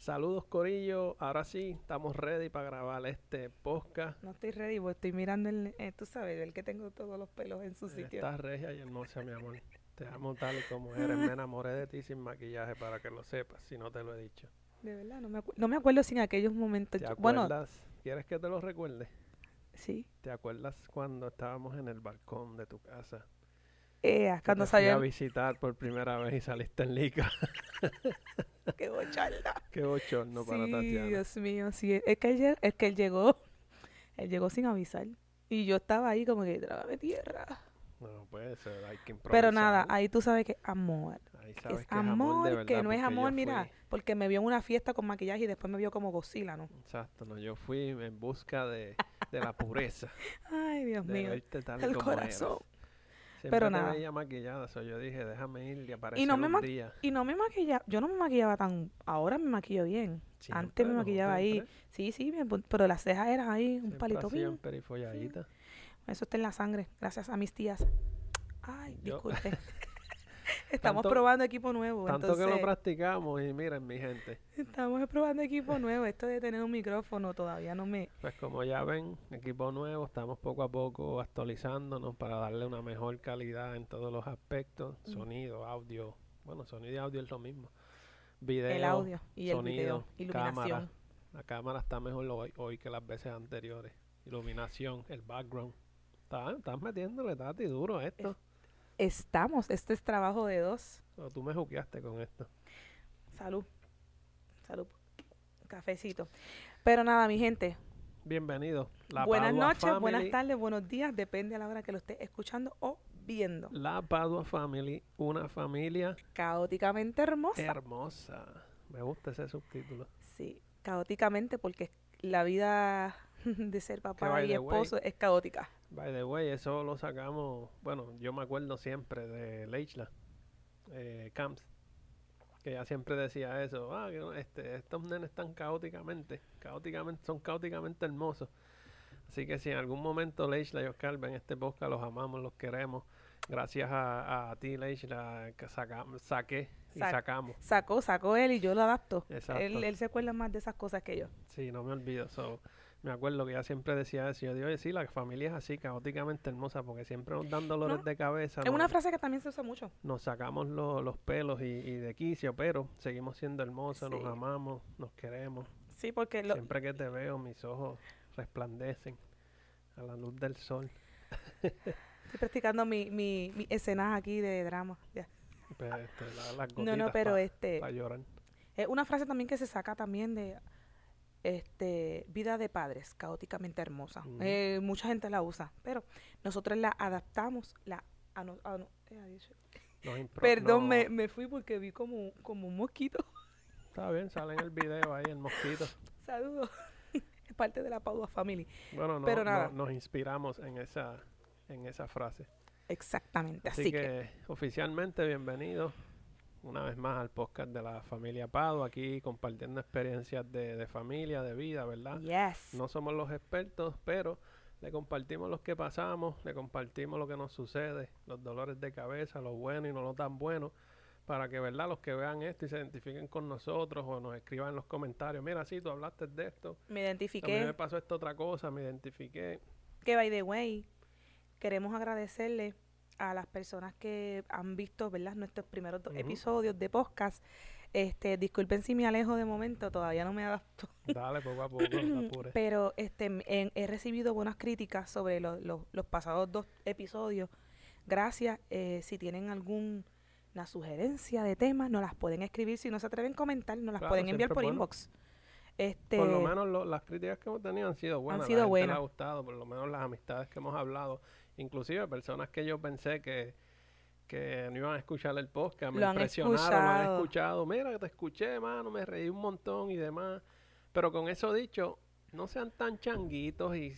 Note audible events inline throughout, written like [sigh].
Saludos Corillo, ahora sí, estamos ready para grabar este podcast. No estoy ready, porque estoy mirando el, eh, tú sabes, el que tengo todos los pelos en su sitio. Estás regia y hermosa, mi amor. Te amo tal y como eres. Me enamoré de ti sin maquillaje para que lo sepas, si no te lo he dicho. De verdad, no me, acu- no me acuerdo sin aquellos momentos. ¿Te Bueno, acuerdas? ¿Quieres que te lo recuerde? sí. ¿Te acuerdas cuando estábamos en el balcón de tu casa? Eh, cuando te fui a salió. visitar por primera vez y saliste en lica. [laughs] Qué bocharda. [laughs] Qué bochorno para sí, Tatiana. Dios mío, sí. Es que, él, es que él llegó, él llegó sin avisar. Y yo estaba ahí como que, trágame tierra. No puede ser, hay que improvisar. Pero nada, ahí tú sabes que amor. Ahí sabes es que amor, de verdad, que no es amor, mira. fui- Porque me vio en una fiesta con maquillaje y después me vio como Godzilla, ¿no? Exacto, no, yo fui en busca de, de la pureza, [laughs] Ay, Dios de mío. verte tal y El como corazón. Siempre Pero te nada. veía maquillada, so yo dije, déjame ir y aparecer no me un día. Y no me maquillaba, yo no me maquillaba tan, ahora me maquillo bien. Antes me Siempre, maquillaba ahí. siempre, Sí, sí, bien, pero las cejas eran ahí, un siempre palito así, bien. Eso está en la sangre, gracias a mis tías. Ay, Yo- disculpe. [laughs] [laughs] Estamos Tanto- probando equipo nuevo, Tanto que lo practicamos y miren mi gente, [laughs] estamos probando equipo nuevo. Esto de tener un micrófono todavía no me... pues como ya ven, equipo nuevo, estamos poco a poco actualizándonos para darle una mejor calidad en todos los aspectos, Mm. sonido, audio, bueno, sonido y audio es lo mismo. Video, el audio y el sonido, video, cámara. La cámara está mejor hoy, hoy que las veces anteriores. Iluminación, el background. Estás, estás metiéndole, Tati, duro esto. Estamos, este es trabajo de dos. O tú me juqueaste con esto. Salud, salud, cafecito. Pero nada, mi gente, Bienvenido. La buenas Padua noches, buenas tardes, buenos días, depende a la hora que lo estés escuchando o viendo. La Padua Family, una familia Caóticamente hermosa. hermosa. Me gusta ese subtítulo. Sí, caóticamente porque la vida [laughs] de ser papá y the way, esposo es caótica. By the way, eso lo sacamos, bueno, yo me acuerdo siempre de Leichla, eh, Camps, que ella siempre decía eso, ah, que este, estos nenes están caóticamente, caóticamente, son caóticamente hermosos. Así que si en algún momento Leichla y Oscar ven este podcast, los amamos, los queremos. Gracias a, a ti, Leichla, que saca, saqué y Sac- sacamos. Sacó, sacó él y yo lo adapto. Exacto. Él, él se acuerda más de esas cosas que yo. Sí, no me olvido. So, me acuerdo que ella siempre decía eso. Yo digo, oye, sí, la familia es así, caóticamente hermosa, porque siempre nos dan dolores No, de cabeza. Es nos- una frase que también se usa mucho. nos sacamos lo- los pelos y, y de quicio, pero seguimos siendo hermosos, nos Sí. amamos, nos queremos. Sí, porque lo, Siempre que te veo, mis ojos resplandecen a la luz del sol. [laughs] estoy practicando mi, mi, mi escenas aquí de drama. ya. Pues, este, la- las No, no, pero pa- este pa llorar. es una frase también que se saca también de este vida de padres, caóticamente hermosa. Eh, mucha gente la usa, pero nosotros la adaptamos, la ano- ano- eh, adiós. Nos impro- Perdón, no- me, me fui porque vi como, como un mosquito. Está bien, sale en el video ahí el mosquito. [laughs] Saludos. es parte de la Padua Family. Bueno, no, Pero no- nada. nos inspiramos en esa, en esa frase. Exactamente. Así, Así, que, que, oficialmente bienvenidos una vez más al podcast de la familia Pado, aquí compartiendo experiencias de, de familia, de vida, ¿verdad? yes. No somos los expertos, pero le compartimos los que pasamos, le compartimos lo que nos sucede, los dolores de cabeza, lo bueno y no lo tan bueno, para que, ¿verdad? Los que vean esto y se identifiquen con nosotros o nos escriban en los comentarios, mira, sí, tú hablaste de esto, Me a mí me identifiqué. pasó esta otra cosa, me identifiqué. Que by the way, queremos agradecerle a las personas que han visto, ¿verdad? Nuestros primeros dos episodios de podcast. Este, disculpen si me alejo de momento, todavía no me adapto. Dale poco a poco, no. [laughs] Pero este, en- he recibido buenas críticas sobre lo- lo- los pasados dos episodios. Gracias. eh, si tienen alguna sugerencia de temas, nos las pueden escribir. Si no se atreven a comentar, nos las Claro, pueden enviar por bueno. inbox. Este, Por lo menos lo- las críticas que hemos tenido han sido buenas. sido la gente le buenas. ha gustado, por lo menos las amistades que hemos hablado. Inclusive personas que yo pensé que, que no iban a escuchar el podcast, me Lo han impresionaron, lo han escuchado. escuchado. Mira, que te escuché, mano, me reí un montón y demás. Pero con eso dicho, no sean tan changuitos y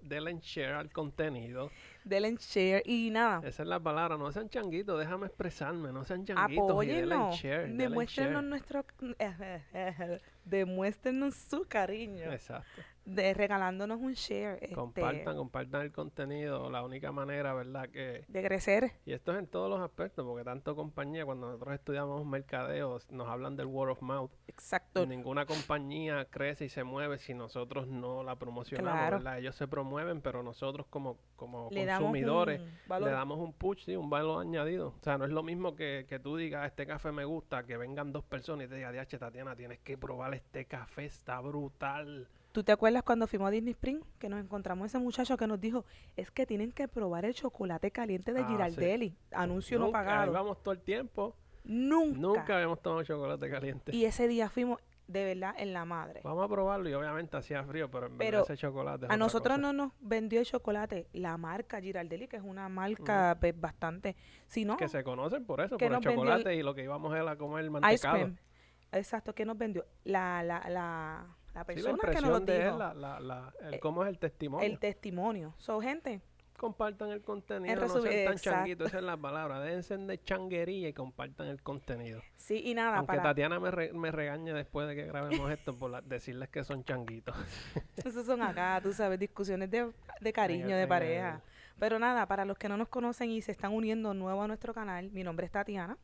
denle share al contenido. denle share y nada. Esa es la palabra, no sean changuitos, déjame expresarme, no sean changuitos y Apóyennos. share. denle Demuéstrenos nuestro [laughs] demuéstrenos su cariño. Exacto. De regalándonos un share. este, Compartan, compartan el contenido. La única manera, ¿verdad? Que... de crecer. Y esto es en todos los aspectos, porque tanto compañía, cuando nosotros estudiamos mercadeo, nos hablan del word of mouth. Exacto. Ninguna compañía crece y se mueve si nosotros no la promocionamos, Claro. ¿verdad? Ellos se promueven, pero nosotros como, como Le consumidores le damos un push, sí, un valor añadido. O sea, no es lo mismo que, que tú digas, este café me gusta, que vengan dos personas y te digan, Tatiana, tienes que probar este café, está brutal. ¿Tú te acuerdas cuando fuimos a Disney Spring? Que nos encontramos ese muchacho que nos dijo, es que tienen que probar el chocolate caliente de Ah, sí. Girardelli. Anuncio no ahí pagado. vamos todo el tiempo. Nunca. Nunca habíamos tomado chocolate caliente. Y ese día fuimos de verdad en la madre. Vamos a probarlo y obviamente hacía frío, pero en Pero ese chocolate es A nosotros cosa. no nos vendió el chocolate la marca Girardelli, que es una marca pues, bastante... Si no, Que se conocen por eso, que por el el chocolate y lo que íbamos a comer Ice mantecado. Cream. Exacto, ¿qué nos vendió? La, la, la, la Sí, la persona que nos lo dijo. la, la, el, Eh, cómo es el testimonio. El testimonio. So, gente, compartan el contenido, no sean tan exacto. changuitos, esa es la [laughs] palabra. Déjense de changuería y compartan el contenido. sí y nada, Aunque para... Tatiana me, re- me regañe después de que grabemos esto por decirles que son changuitos. [laughs] Esos son acá, tú sabes, discusiones de, de cariño, de pareja. Pero nada, para los que no nos conocen y se están uniendo nuevo a nuestro canal, mi nombre es Tatiana.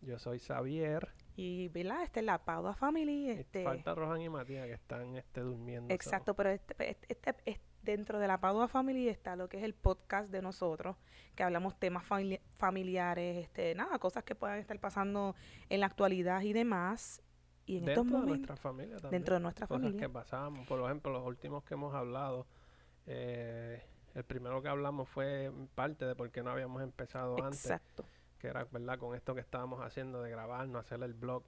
Yo soy Xavier. Y, ¿verdad? Esta es la Padua Family. Este, Falta Rojan y Matías que están este, durmiendo. exacto, pero este, este- este- es- dentro de la Padua Family está lo que es el podcast de nosotros, que hablamos temas famili- familiares, este, nada, cosas que puedan estar pasando en la actualidad y demás. Y en estos dentro de momentos, nuestra familia también. dentro de nuestra cosas familia. que pasamos. Por ejemplo, los últimos que hemos hablado, eh, el primero que hablamos fue parte de por qué no habíamos empezado antes, Exacto. Que era, ¿verdad? Con esto que estábamos haciendo de grabarnos, hacer el blog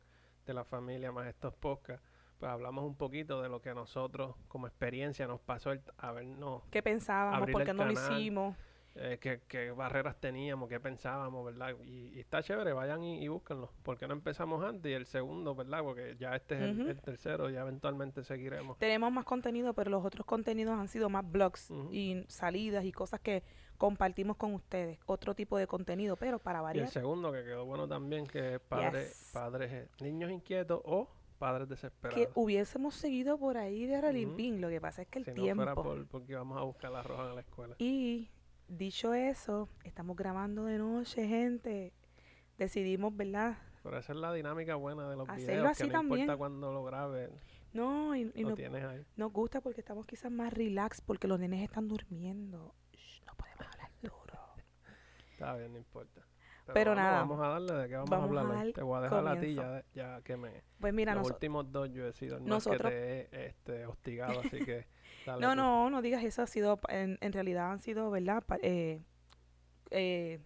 de la familia más estos podcasts, pues hablamos un poquito de lo que a nosotros como experiencia nos pasó el habernos, ¿Qué pensábamos? ¿Por qué no lo hicimos? eh, qué, qué barreras teníamos, qué pensábamos, ¿verdad? Y, y está chévere, vayan y, y búsquenlo. ¿Por qué no empezamos antes? Y el segundo, ¿verdad? Porque ya este es el- tercero, ya eventualmente seguiremos. Tenemos más contenido, pero los otros contenidos han sido más blogs y salidas y cosas que compartimos con ustedes. Otro tipo de contenido, pero para Y el variar. segundo que quedó bueno también, que es padre, Yes. padres, eh, niños inquietos o padres Que desesperados. hubiésemos seguido por ahí de Ujú. Pin. Lo que pasa es que el si no fuera tiempo. por, porque vamos a buscar la roja en la escuela. Y dicho eso, estamos grabando de noche, gente. Decidimos, ¿verdad? Pero esa es la dinámica buena de los Hacerlo videos, así que no importa también. cuando lo grabes, No, y, y lo no- tienes ahí. nos gusta porque estamos quizás más relax porque los nenes están durmiendo. No podemos hablar duro. Está bien, no importa. Pero vamos, nada, Vamos a darle de qué vamos, vamos a hablar. Te voy a dejar a ti ya, ya que me... Pues mira, los últimos dos yo he sido el más nosotros- que te he este, hostigado, así que [laughs] dale No, tú. no, no digas eso. Ha sido, en, en realidad han sido, ¿verdad? Eh, eh,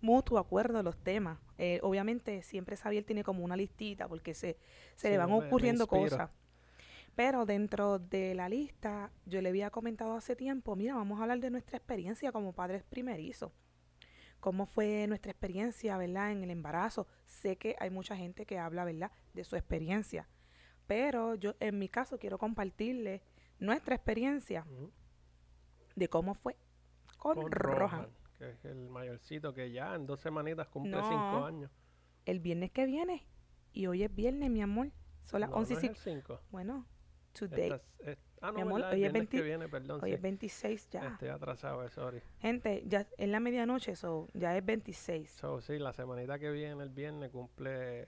mutuo acuerdo los temas. Eh, obviamente siempre Xavier tiene como una listita porque se, se le van me- me ocurriendo inspiro. cosas. Pero dentro de la lista, yo le había comentado hace tiempo, mira, vamos a hablar de nuestra experiencia como padres primerizos. ¿Cómo fue nuestra experiencia, verdad, en el embarazo? Sé que hay mucha gente que habla, ¿verdad?, de su experiencia. Pero yo, en mi caso, quiero compartirle nuestra experiencia de cómo fue con, Con Rohan. Rohan, que es el mayorcito que ya en dos semanitas cumple No. cinco años. El viernes que viene, y hoy es viernes, mi amor, son las No, 11 y no es cinco. el cinco. Bueno, today, Esta es- es- ah, no, Mi amor, hoy es viernes que 20 viene, perdón. hoy sí. es 26 ya. Estoy atrasado, eh, sorry. Gente, ya en la medianoche, so, ya es 26. So, sí, la semanita que viene, el viernes, cumple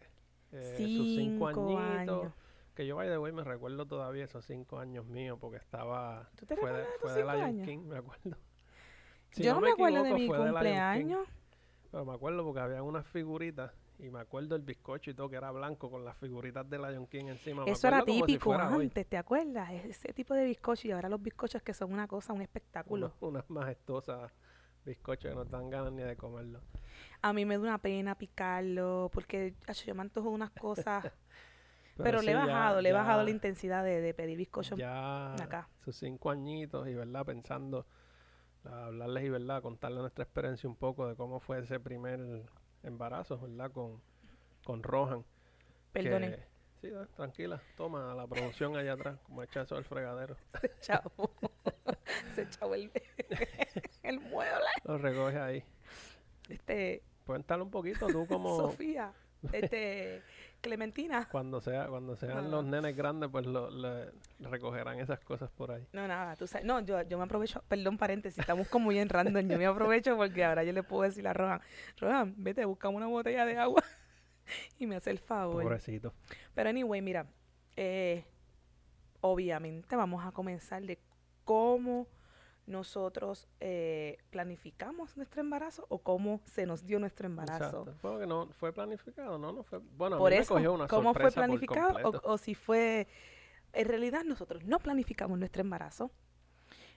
eh, sus Cinco cinco añitos. años. Que yo, by the way, me recuerdo todavía esos cinco años míos porque estaba... ¿Tú te fue de, de fue de cinco Lion años? King, me acuerdo. Si yo no, me acuerdo de equivoco, mi fue Lion King, cumpleaños. pero me acuerdo porque había unas figuritas y me acuerdo el bizcocho y todo que era blanco con las figuritas de Lion King encima. Me Eso era si típico hoy. antes, ¿te acuerdas? Ese tipo de bizcocho y ahora los bizcochos que son una cosa, un espectáculo. Unas majestuosas bizcochos que no dan ganas ni de comerlo. A mí me da una pena picarlo porque ach, yo me antojo unas cosas, [laughs] pero, le he ya- bajado, le he bajado la intensidad de, de pedir bizcocho. ya acá. sus cinco añitos y verdad pensando a hablarles y verdad contarles nuestra experiencia un poco de cómo fue ese primer embarazo verdad con con Rohan Perdonen, que- sí da, tranquila toma la promoción allá atrás como echazo del fregadero [laughs] chavo. [laughs] Se echó el, [laughs] el mueble. lo recoge ahí Este, cuéntale un poquito tú como Sofía. Este, [laughs] Clementina. Cuando sea, cuando sean No, los nenes grandes, pues lo, le- recogerán esas cosas por ahí. No, nada, tú sabes. No, yo, yo me aprovecho, perdón, paréntesis, estamos como bien random. Yo me aprovecho porque ahora yo le puedo decir a Rohan, Rohan, vete, buscamos una botella de agua [laughs] y me hace el favor. Pobrecito. Pero anyway, mira, eh, obviamente vamos a comenzar de cómo nosotros eh, planificamos nuestro embarazo o cómo se nos dio nuestro embarazo. Exacto. Que no fue planificado, ¿no? no fue, bueno, a Por mí me eso, cogió una ¿cómo fue planificado o, o si fue... En realidad nosotros no planificamos nuestro embarazo.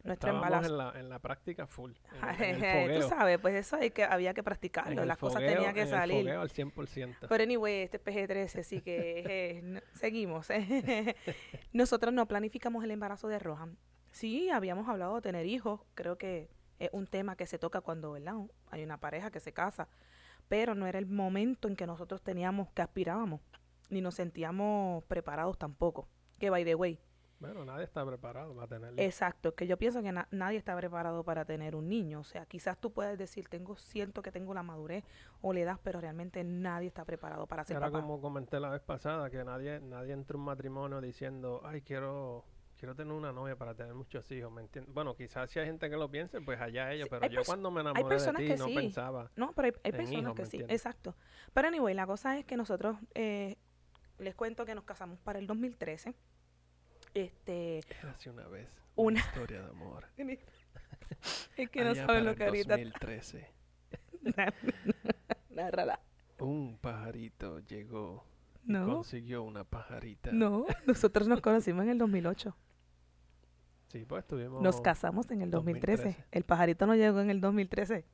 Nuestro Estábamos embarazo. en la, en la práctica full. En, en el [laughs] Tú sabes, pues eso hay que, había que practicarlo, el las cosas fogueo- tenían que en el salir. fogueo al 100%. Pero anyway, este es PG-13, así que [laughs] eh, no- seguimos. [laughs] Nosotros no planificamos el embarazo de Rohan. Sí, habíamos hablado de tener hijos, creo que es un tema que se toca cuando ¿verdad? hay una pareja que se casa, pero no era el momento en que nosotros teníamos, que aspirábamos, ni nos sentíamos preparados tampoco. Que by the way, Bueno, nadie está preparado para tenerlo. Exacto, que yo pienso que na- nadie está preparado para tener un niño. O sea, quizás tú puedes decir, tengo, siento que tengo la madurez o la edad, pero realmente nadie está preparado para ser Era papá. como comenté la vez pasada, que nadie nadie entra a un matrimonio diciendo, ay, quiero quiero tener una novia para tener muchos hijos, ¿me entiendes? Bueno, quizás si hay gente que lo piense, pues allá ellos, Sí, pero yo cuando me enamoré de ti no sí. pensaba. No, pero hay, personas hijos, que ¿me sí, entiendes? exacto. Pero anyway, la cosa es que nosotros, eh, les cuento que nos casamos para el 2013. Este, Érase una vez Una- historia de amor. [laughs] es que no Allá saben lo que ahorita... 2013, [laughs] Nárrala. un pajarito llegó No, consiguió una pajarita. no, nosotros nos conocimos en el 2008. Sí, pues estuvimos... Nos casamos en el 2013. 2013. El pajarito no llegó en el 2013.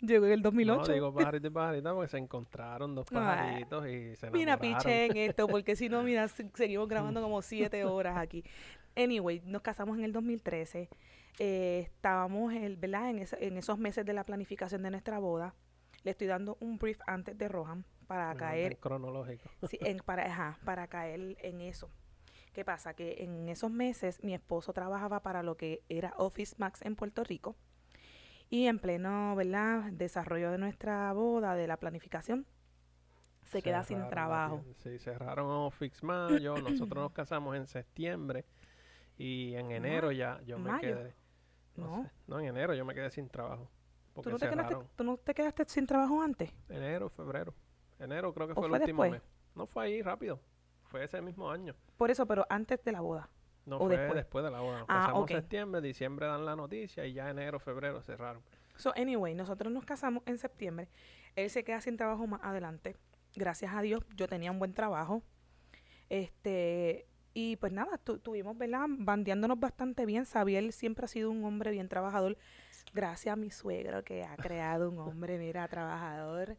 Llegó en el 2008. No, digo [laughs] pajarito y pajarita porque se encontraron dos pajaritos y se Mira, enamoraron. piché en [laughs] esto, porque si no, mira, se- seguimos grabando como siete horas aquí. Anyway, nos casamos en el 2013. Eh, estábamos, el, ¿verdad? En, ese- en esos meses de la planificación de nuestra boda. Le estoy dando un brief antes de Rohan para En orden caer, cronológico. sí, en, para, ajá, para caer en eso. ¿Qué pasa? Que en esos meses mi esposo trabajaba para lo que era Office Max en Puerto Rico. Y en pleno, ¿verdad? Desarrollo de nuestra boda, de la planificación, se queda sin Cerraron trabajo. Sí, cerraron Office Mayo. [coughs] Nosotros nos casamos en septiembre. Y en enero ya yo me mayo. quedé. No, No. sé, no, en enero yo me quedé sin trabajo. ¿Tú no, te quedaste. ¿Tú no te quedaste sin trabajo antes? Enero, febrero. Enero creo que ¿O fue el último después? mes. No fue ahí rápido. Fue ese mismo año. Por eso, pero antes de la boda. No ¿O fue después? después? de la boda. Ah, casamos ok. en septiembre, diciembre dan la noticia y ya enero, febrero cerraron. So, anyway, nosotros nos casamos en septiembre. Él se queda sin trabajo más adelante. Gracias a Dios, yo tenía un buen trabajo. Este, y pues nada, tu- tuvimos, ¿verdad? Bandeándonos bastante bien. Sabiel siempre ha sido un hombre bien trabajador. Gracias a mi suegro que ha creado un hombre, mira, trabajador.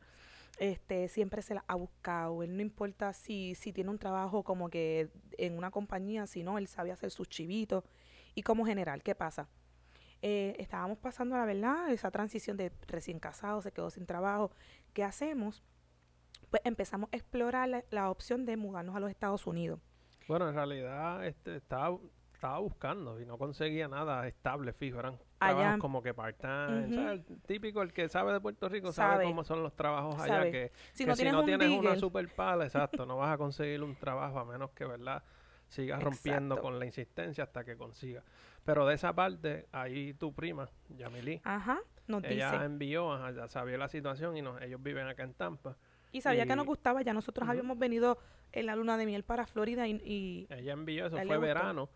Este, siempre se la ha buscado. Él no importa si, si tiene un trabajo como que en una compañía, si no, él sabe hacer sus chivitos. Y como general, ¿qué pasa? Eh, estábamos pasando, la verdad, esa transición de recién casado, se quedó sin trabajo. ¿Qué hacemos? Pues empezamos a explorar la, opción de mudarnos a los Estados Unidos. Bueno, en realidad este, estaba, estaba buscando y no conseguía nada estable, fijo. Eran Allá- trabajos como que part-time. ¿sabes? El típico, el que sabe de Puerto Rico sabe, Sabe. cómo son los trabajos allá. Sabe. Que, Si que no tienes un una super pala, exacto, no vas a conseguir un trabajo a menos que, ¿verdad? Sigas rompiendo con la insistencia hasta que consiga. Pero de esa parte, ahí tu prima, Yamilí, ajá, nos ella dice. envió, ajá, ya sabía la situación y nos, ellos viven acá en Tampa. Y sabía que nos gustaba, ya nosotros habíamos venido en la luna de miel para Florida y, y Ella envió, eso fue gustó.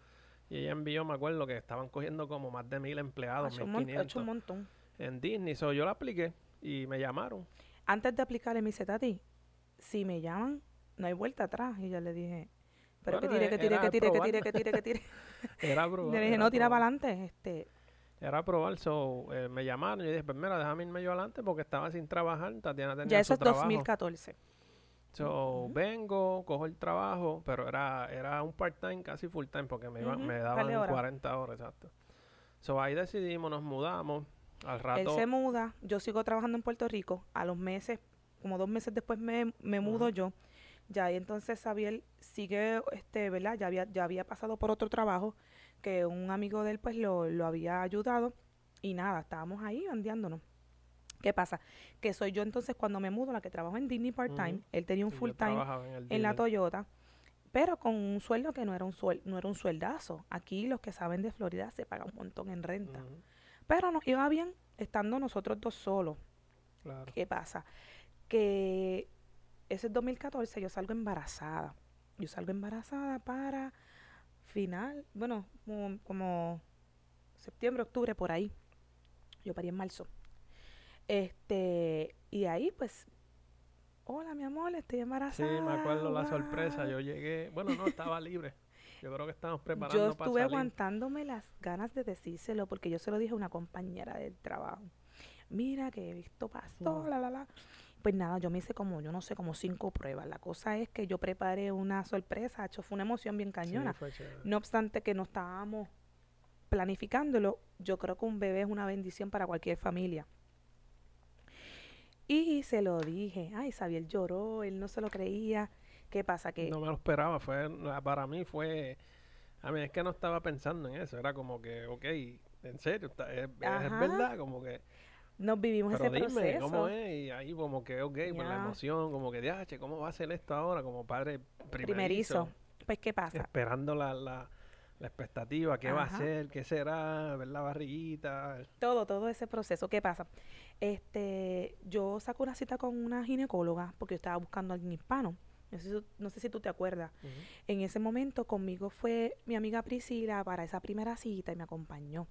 Y ella envió, me acuerdo, que estaban cogiendo como más de mil empleados, ha hecho quinientos un montón. en Disney. So, yo la apliqué y me llamaron. Antes de aplicar en mi Tati, si me llaman, no hay vuelta atrás. Y yo le dije, pero Bueno, que tire, que tire, que tire, que tire, que tire, que tire. Era probar. le dije, no, tira para adelante. Este, Era probar. So, eh, me llamaron y yo dije, pues mira, déjame irme yo adelante porque estaba sin trabajar. Tatiana tenía ya eso su es trabajo. 2014. So, vengo, cojo el trabajo, pero era, era un part-time, casi full-time, porque me, Ujú, me daban de horas. 40 horas, exacto. So, ahí decidimos, nos mudamos. Al Él rato, se muda, yo sigo trabajando en Puerto Rico. A los meses, como dos meses después me, me mudo yo. Ya ahí entonces Xavier sigue, este, ¿verdad? Ya había, ya había pasado por otro trabajo que un amigo de él pues lo, lo había ayudado. Y nada, estábamos ahí bandeándonos. ¿Qué pasa? Que soy yo entonces cuando me mudo, la que trabajo en Disney part-time, él tenía un full-time en, la. Toyota, pero con un sueldo que no era un, suel- no era un sueldazo. Aquí los que saben de Florida se paga un montón en renta. Pero nos iba bien estando nosotros dos solos. Claro. ¿Qué pasa? Que ese 2014 yo salgo embarazada. Yo salgo embarazada para final, bueno, como, como septiembre, octubre, por ahí. Yo parí en marzo. Este, y ahí pues, hola mi amor, estoy Sí, embarazada. me acuerdo la sorpresa. guau". Yo llegué, bueno, no, estaba libre. Yo creo que estábamos preparando Yo estuve aguantándome las ganas de decírselo porque yo se lo dije a una compañera del trabajo. Mira que he visto pastor, Mm. la, la, la. Pues nada, yo me hice como, yo no sé, como cinco pruebas. La cosa es que yo preparé una sorpresa, hecho, fue una emoción bien Sí, cañona. No obstante que no estábamos planificándolo, yo creo que un bebé es una bendición para cualquier familia. Y se lo dije, ay, Xavier lloró, él no se lo creía. ¿Qué pasa? Que No me lo esperaba. Fue, para mí fue. A mí es que no estaba pensando en eso. Era como que, ok, en serio, está- es, verdad, como que. nos vivimos Pero ese dime, proceso. ¿cómo es? Y ahí como que, ok, por la emoción, como que, diache, ¿cómo va a ser esto ahora? Como padre primerizo. Primerizo. Pues, ¿qué pasa? Esperando la, la, la expectativa, qué va a ser, qué será, ver la barriguita. Todo, todo ese proceso. ¿Qué pasa? Este, yo saco una cita con una ginecóloga porque yo estaba buscando a alguien hispano. No sé, si, tú- no sé si tú te acuerdas. En ese momento conmigo fue mi amiga Priscila para esa primera cita y me acompañó.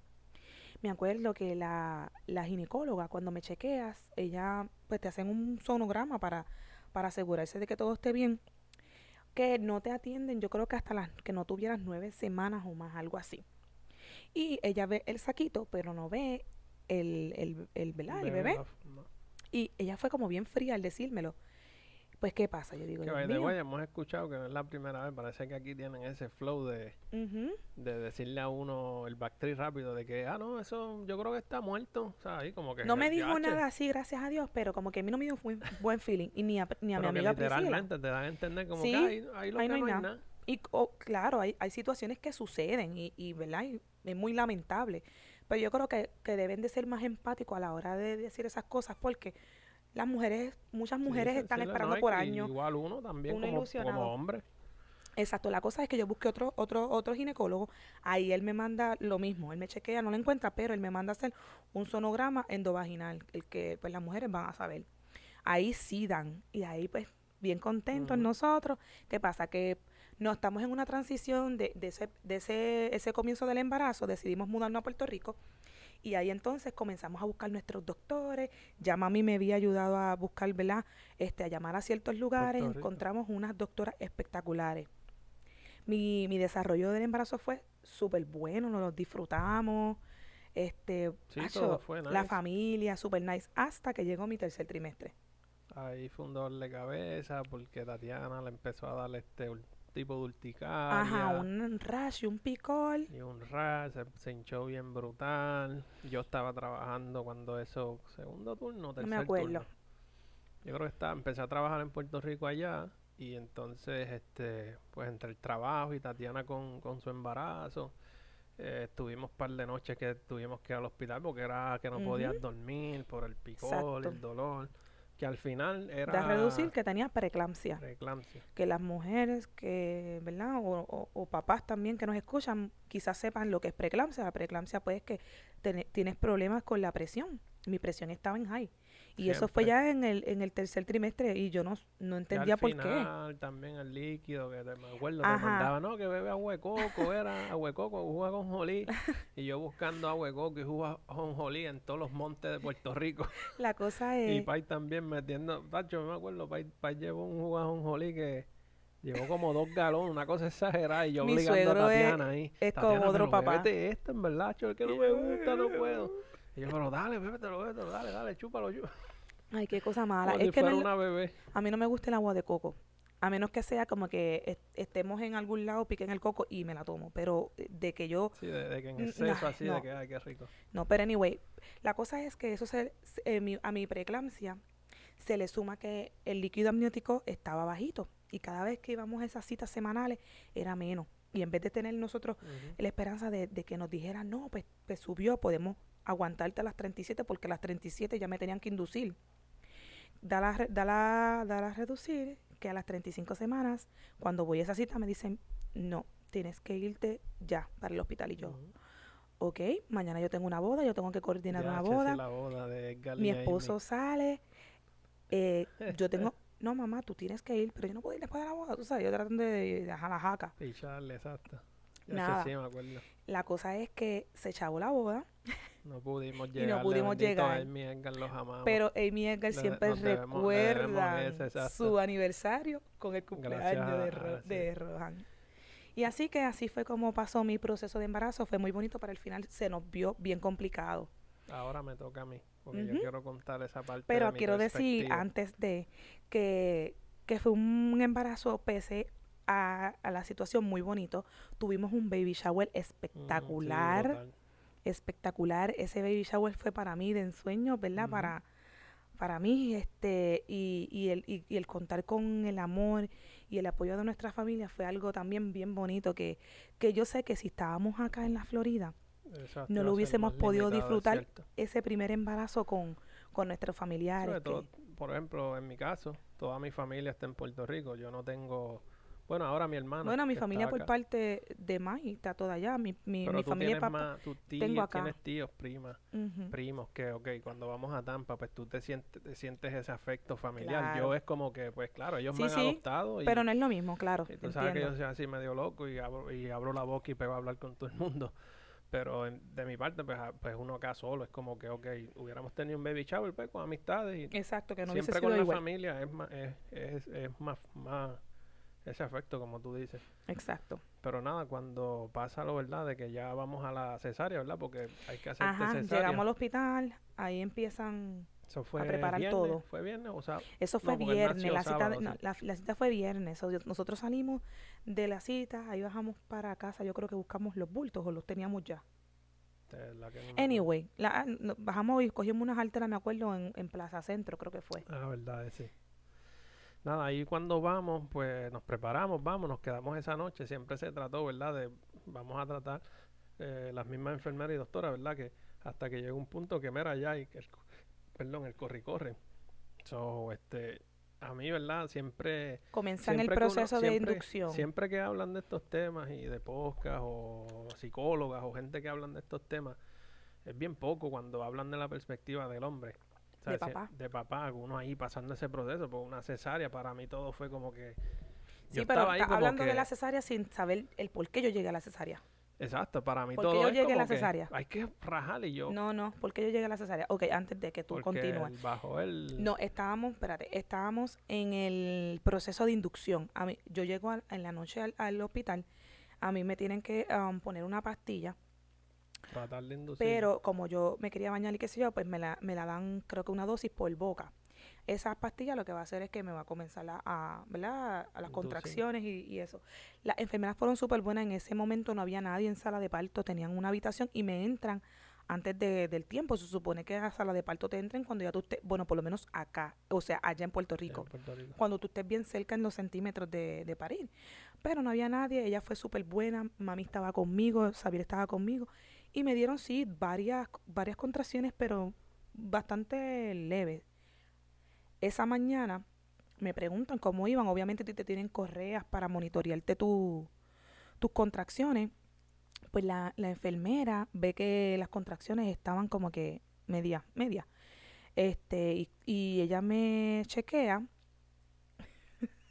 Me acuerdo que la, la ginecóloga, cuando me chequeas, ella pues te hacen un sonograma para, para asegurarse de que todo esté bien. Que no te atienden, yo creo que hasta las que no tuvieras nueve semanas o más, algo así. Y ella ve el saquito, pero no ve el, el, el, ¿verdad? el Bebé, no. Y ella fue como bien fría al decírmelo. Pues, ¿qué pasa? Yo digo, Que Dios mío. hemos escuchado que no es la primera vez, parece que aquí tienen ese flow de, de decirle a uno el backtree rápido de que, ah, no, eso yo creo que está muerto. O sea, ahí como que. No me dijo "Yache", nada así, gracias a Dios, pero como que a mí no me dio buen, buen feeling. Y ni a, ni a mi que amiga Priscila. literalmente te dan a entender como Sí, que ahí, ahí lo ahí que no hay no hay nada. nada. Y oh, claro, hay, hay situaciones que suceden y, y ¿verdad? Y es muy lamentable. Pero yo creo que, que deben de ser más empáticos a la hora de decir esas cosas porque las mujeres, muchas mujeres sí, están sí, esperando es por años. Igual uno también uno como, como hombre. Exacto, la cosa es que yo busqué otro, otro, otro ginecólogo, ahí él me manda lo mismo, él me chequea, no lo encuentra, pero él me manda a hacer un sonograma endovaginal, el que pues las mujeres van a saber. Ahí sí dan, y ahí pues bien contentos Ujú. nosotros. ¿Qué pasa? Que no estamos en una transición de, de, ese, de ese, ese comienzo del embarazo, decidimos mudarnos a Puerto Rico. Y ahí entonces comenzamos a buscar nuestros doctores. Ya mami me había ayudado a buscar, ¿verdad? Este, a llamar a ciertos lugares. Encontramos unas doctoras espectaculares. Mi, mi desarrollo del embarazo fue súper bueno, nos lo disfrutamos. Este, Sí, acho, todo fue la nice. familia, súper nice, hasta que llegó mi tercer trimestre. Ahí fue un dolor de cabeza porque Tatiana le empezó a darle este tipo de urticaria. Ajá, un rash y un picor. Y un rash, se, se hinchó bien brutal. Yo estaba trabajando cuando eso, segundo turno, tercer me acuerdo. turno. Yo creo que estaba, empecé a trabajar en Puerto Rico allá y entonces, este, pues entre el trabajo y Tatiana con, con su embarazo, eh, estuvimos un par de noches que tuvimos que ir al hospital porque era que no podías dormir por el picor, Exacto. el dolor, que al final era De reducir que tenía preeclampsia. preeclampsia. que las mujeres que, ¿verdad? O, o- o papás también que nos escuchan, quizás sepan lo que es preeclampsia. La preeclampsia pues es que tene- tienes problemas con la presión. Mi presión estaba en high. Y eso fue Siempre. ya en el, en el tercer trimestre y yo no, no Y entendía al por qué. final también el líquido que te, me acuerdo te Ajá. mandaba, no, que bebe agua de coco, era agua de coco, juega con jolí. [laughs] y yo buscando agua de coco y jugo con jolí en todos los montes de Puerto Rico. [laughs] La cosa y es... Pai también metiendo, tacho, me acuerdo, Pai, Pai llevó un jugo con jolí que llevó como dos galones, una cosa exagerada. Y yo Mi obligando a suegro es- Tatiana ahí. es como "Tatiana, otro pero papá". bébete esto, en verdad, es que no me gusta, no puedo. Y yo, pero dale, bébetelo, bébetelo, dale, dale, chúpalo, chúpalo. Ay, qué cosa mala. Como Es si que no fuera es lo- una bebé. a mí no me gusta el agua de coco. A menos que sea como que est- estemos en algún lado, piquen el coco y me la tomo. Pero eh, de que yo Sí, de, de que en exceso así, no. de que, ay, qué rico. No, pero anyway, la cosa es que eso se, eh, mi- a mi preeclampsia se le suma que el líquido amniótico estaba bajito y cada vez que íbamos a esas citas semanales era menos. Y en vez de tener nosotros la esperanza de, de que nos dijeran, no, pues, pues subió, podemos aguantarte a las 37 porque a las 37 ya me tenían que inducir. Dala, dala, dala a reducir que a las 35 semanas, cuando voy a esa cita, me dicen, no, tienes que irte ya para el hospital. Y yo, Ujú. ok, mañana yo tengo una boda, yo tengo que coordinar una Ya, boda. la boda de Mi esposo sale, eh, yo tengo, [laughs] no mamá, tú tienes que ir, pero yo no puedo ir después de la boda, tú sabes, yo tratando de dejar la jaca. Picharle, exacto. Ya Nada. sé, sí, me acuerdo. La cosa es que se echavó la boda, No pudimos [laughs] no llegar. pudimos llegar. Amy y Edgar los amamos. pero Amy Edgar siempre le debemos recuerda ese, su aniversario con el cumpleaños de, Ro- de Rohan. Y así que así fue como pasó mi proceso de embarazo, fue muy bonito, pero al final se nos vio bien complicado. Ahora me toca a mí, porque yo quiero contar esa parte Pero de mi quiero decir antes de que, que fue un embarazo pese a, a la situación muy bonito. Tuvimos un baby shower Mm, sí, espectacular. Ese baby shower fue para mí de ensueño, ¿verdad? Para para mí este y, y el y, y el contar con el amor y el apoyo de nuestra familia fue algo también bien bonito que que yo sé que si estábamos acá en la Florida Exacto, no lo hubiésemos podido limitado, disfrutar cierto. ese primer embarazo con con nuestros familiares Sobre que- todo, por ejemplo, en mi caso, toda mi familia está en Puerto Rico. Yo no tengo. Bueno, ahora mi hermano. Bueno, mi familia por acá. parte de Mai está toda allá. Mi, mi, Pero mi tú familia tienes papá. más, tengo acá. tienes tíos, primas, primos que, ok, cuando vamos a Tampa, pues tú te sientes, te sientes ese afecto familiar. Yo es como que, pues claro, ellos Sí, me han sí, adoptado y, Pero no es lo mismo, claro. y tú sabes que entiendo. yo soy así medio loco y abro, y abro la boca y pego a hablar con todo el mundo. Pero en- de mi parte, pues, a- pues uno acá solo es como que, ok, hubiéramos tenido un baby shower pues, con amistades y Exacto, que no siempre con la igual. familia es más, es, es, es más, más ese afecto, como tú dices. Exacto. Pero nada, cuando pasa lo verdad de que ya vamos a la cesárea, ¿verdad? Porque hay que hacer Ajá, cesárea. llegamos al hospital, ahí empiezan. Eso fue preparar viernes, todo. ¿Fue viernes o sea, Eso fue viernes, la cita, sábado, no, sí. la, la cita fue viernes. o- Nosotros salimos de la cita, ahí bajamos para casa. Yo creo que buscamos los bultos o los teníamos ya. la que no. Anyway, la, ah, bajamos y cogimos unas alteras, me acuerdo, en, en Plaza Centro, creo que fue. Ah, verdad, sí. Nada, ahí cuando vamos, pues nos preparamos, vamos, nos quedamos esa noche. Siempre se trató, ¿verdad? De vamos a tratar eh, las mismas enfermeras y doctoras, ¿verdad? Que hasta que llega un punto que mira ya y que el, perdón, el corre y corre. So, este, a mí, ¿verdad? Siempre Comienzan el uno- proceso de siempre- inducción. Siempre que hablan de estos temas y de podcast o psicólogas o gente que hablan de estos temas, es bien poco cuando hablan de la perspectiva del hombre. De papá. De papá, uno ahí pasando ese proceso, por una cesárea, para mí todo fue como que... Sí, pero está hablando de la cesárea sin saber el por qué yo llegué a la cesárea. Exacto, para mí ¿Por qué todo yo es llegué a la que cesárea? Hay que rajar y yo... No, no, ¿por qué yo llegué a la cesárea? Ok, antes de que tú porque continúes. bajo el... No, estábamos, espérate, estábamos en el proceso de inducción. A mí, yo llego en la noche al, al hospital, a mí me tienen que um, poner una pastilla, Pero como yo me quería bañar y qué sé yo, pues me la, me la dan creo que una dosis por boca. Esa pastilla lo que va a hacer es que me va a comenzar a, a, ¿verdad? a las contracciones y, y eso. Las enfermeras fueron súper buenas. En ese momento no había nadie en sala de parto, tenían una habitación y me entran antes de- del tiempo. Se supone que a sala de parto te entren cuando ya tú estés, bueno, por lo menos acá, o sea, allá en Puerto en Rico Puerto Rico. cuando tú estés bien cerca en los centímetros de, de parir. Pero no había nadie, ella fue súper buena, mami estaba conmigo, Xavier estaba conmigo, y me dieron, sí, varias, varias contracciones, pero bastante leves. Esa mañana me preguntan cómo iban, obviamente te tienen correas para monitorearte tu, tus contracciones. Pues la, la enfermera ve que las contracciones estaban como que media, media. Este, y, y ella me chequea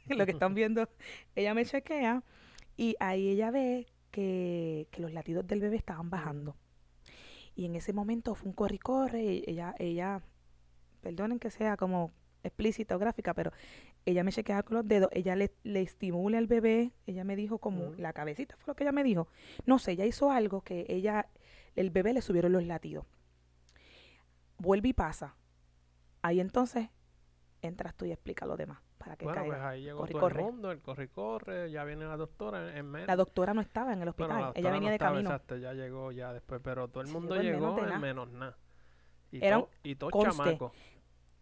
[laughs] lo que están viendo, ella me chequea y ahí ella ve que, que los latidos del bebé estaban bajando. Y en ese momento fue un corre y corre, y ella, ella, perdonen que sea como explícita o gráfica, pero ella me chequeaba con los dedos, ella le, le estimula al bebé, ella me dijo como la cabecita fue lo que ella me dijo. No sé, ella hizo algo que ella, el bebé le subieron los latidos. Vuelve y pasa. Ahí entonces entras tú y explica lo demás para que Bueno, caiga. pues ahí llegó corre todo corre. el mundo, el corre y corre, ya viene la doctora en, en menos. La doctora no estaba en el hospital, Bueno, la ella venía no de estaba, camino. Exacto, ya llegó ya después, pero todo el mundo llegó en menos llegó de en nada. menos nada. Y, Era to- y todos conste. chamacos.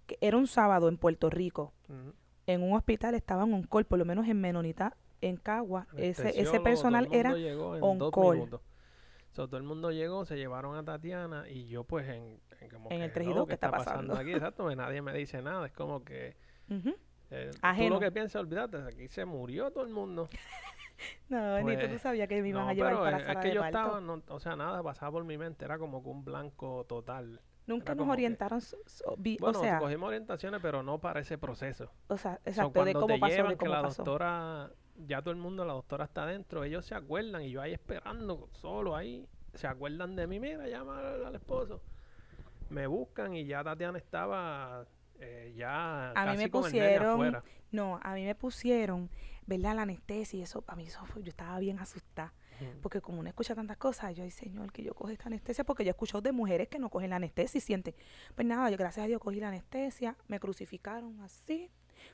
Que era un sábado en Puerto Rico, en un hospital estaban on call, por lo menos en Menonita, en Cagua, ese, ese todo personal era on call. So, todo el mundo llegó, se llevaron a Tatiana y yo pues en, en como En que, el 3 y "Loco, 2, ¿qué está pasando?" aquí? Exacto, pues nadie me dice nada, es como que. Eh, tú lo que piensas, olvídate, aquí se murió todo el mundo. [laughs] No, ni tú, tú Pues, sabías que me iban No, a llevar pero para es, la es sala que de yo parto. estaba, no, o sea, nada pasaba por mi mente, era como que un blanco total. Nunca nos que- orientaron, so- so- vi- Bueno, o sea, cogimos orientaciones, pero no para ese proceso. o sea, So, exacto, de cuando cómo te pasó, llevan, de que cómo la pasó. doctora, ya todo el mundo, la doctora está adentro, ellos se acuerdan y yo ahí esperando, solo ahí, se acuerdan de mí, mira, llama al, al esposo. Me buscan y ya Tatiana estaba eh, ya A mí me con pusieron, no, a mí me pusieron, ¿verdad? La anestesia y eso, a mí eso yo estaba bien asustada. Porque como uno escucha tantas cosas, yo, ay Señor, que yo coge esta anestesia, porque yo he escuchado de mujeres que no cogen la anestesia y sienten. Pues nada, yo gracias a Dios cogí la anestesia, me crucificaron así,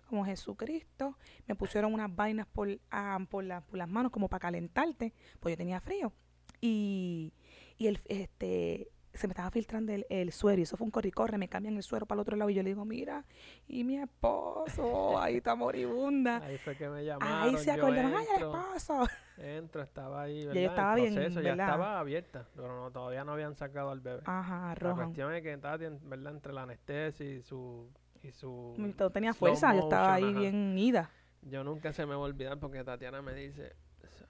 como Jesucristo, me pusieron unas vainas por, ah, por, la- por las manos como para calentarte, pues yo tenía frío. Y, y el, este, se me estaba filtrando el, el suero y eso fue un corre y corre, me cambian el suero para el otro lado y yo le digo, mira, y mi esposo, ahí está moribunda. Ahí fue que me llamaron. Ahí se yo acordaron, ay, el esposo. entro, estaba ahí, yo ¿verdad? En estaba bien, proceso, ya ¿verdad? estaba abierta, pero no, todavía no habían sacado al bebé. Ajá, La Rohan. cuestión es que en- ¿verdad? Entre la anestesia y su... Y su tenía fuerza, yo estaba ahí motion, ajá. bien ida. Yo nunca se me va a olvidar porque Tatiana me dice,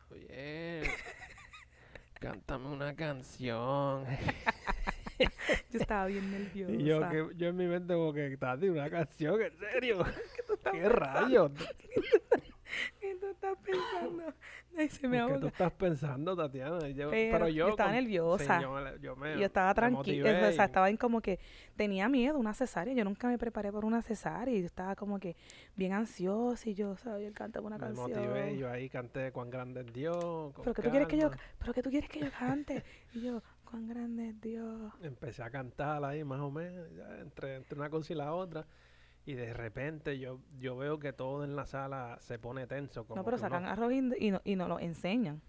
Xavier, [laughs] cántame una canción. [laughs] [laughs] Yo estaba bien nerviosa. y yo, que, yo en mi mente como que, Tati, una canción, ¿en serio? [laughs] ¿Qué rayos? [laughs] ¿Qué tú estás pensando? Ay, se me ¿Qué tú estás pensando, Tatiana? Yo- Pero pero yo yo... estaba con- nerviosa. sí, yo, me- yo me- Yo estaba tranquila, motivé o sea, estaba en como que tenía miedo, una cesárea. Yo nunca me preparé por una cesárea y yo estaba como que bien ansiosa y yo sabía cantar una Me canción. motivé, yo ahí canté Cuán grande es Dios. pero que tú quieres que yo, pero que tú quieres que yo cante. Y yo, cuán grande es Dios. Empecé a cantar ahí más o menos, ya, entre, entre una cosa y la otra. Y de repente yo, yo veo que todo en la sala se pone tenso. Como No, pero uno- sacan arroz y, y, no, y nos lo enseñan.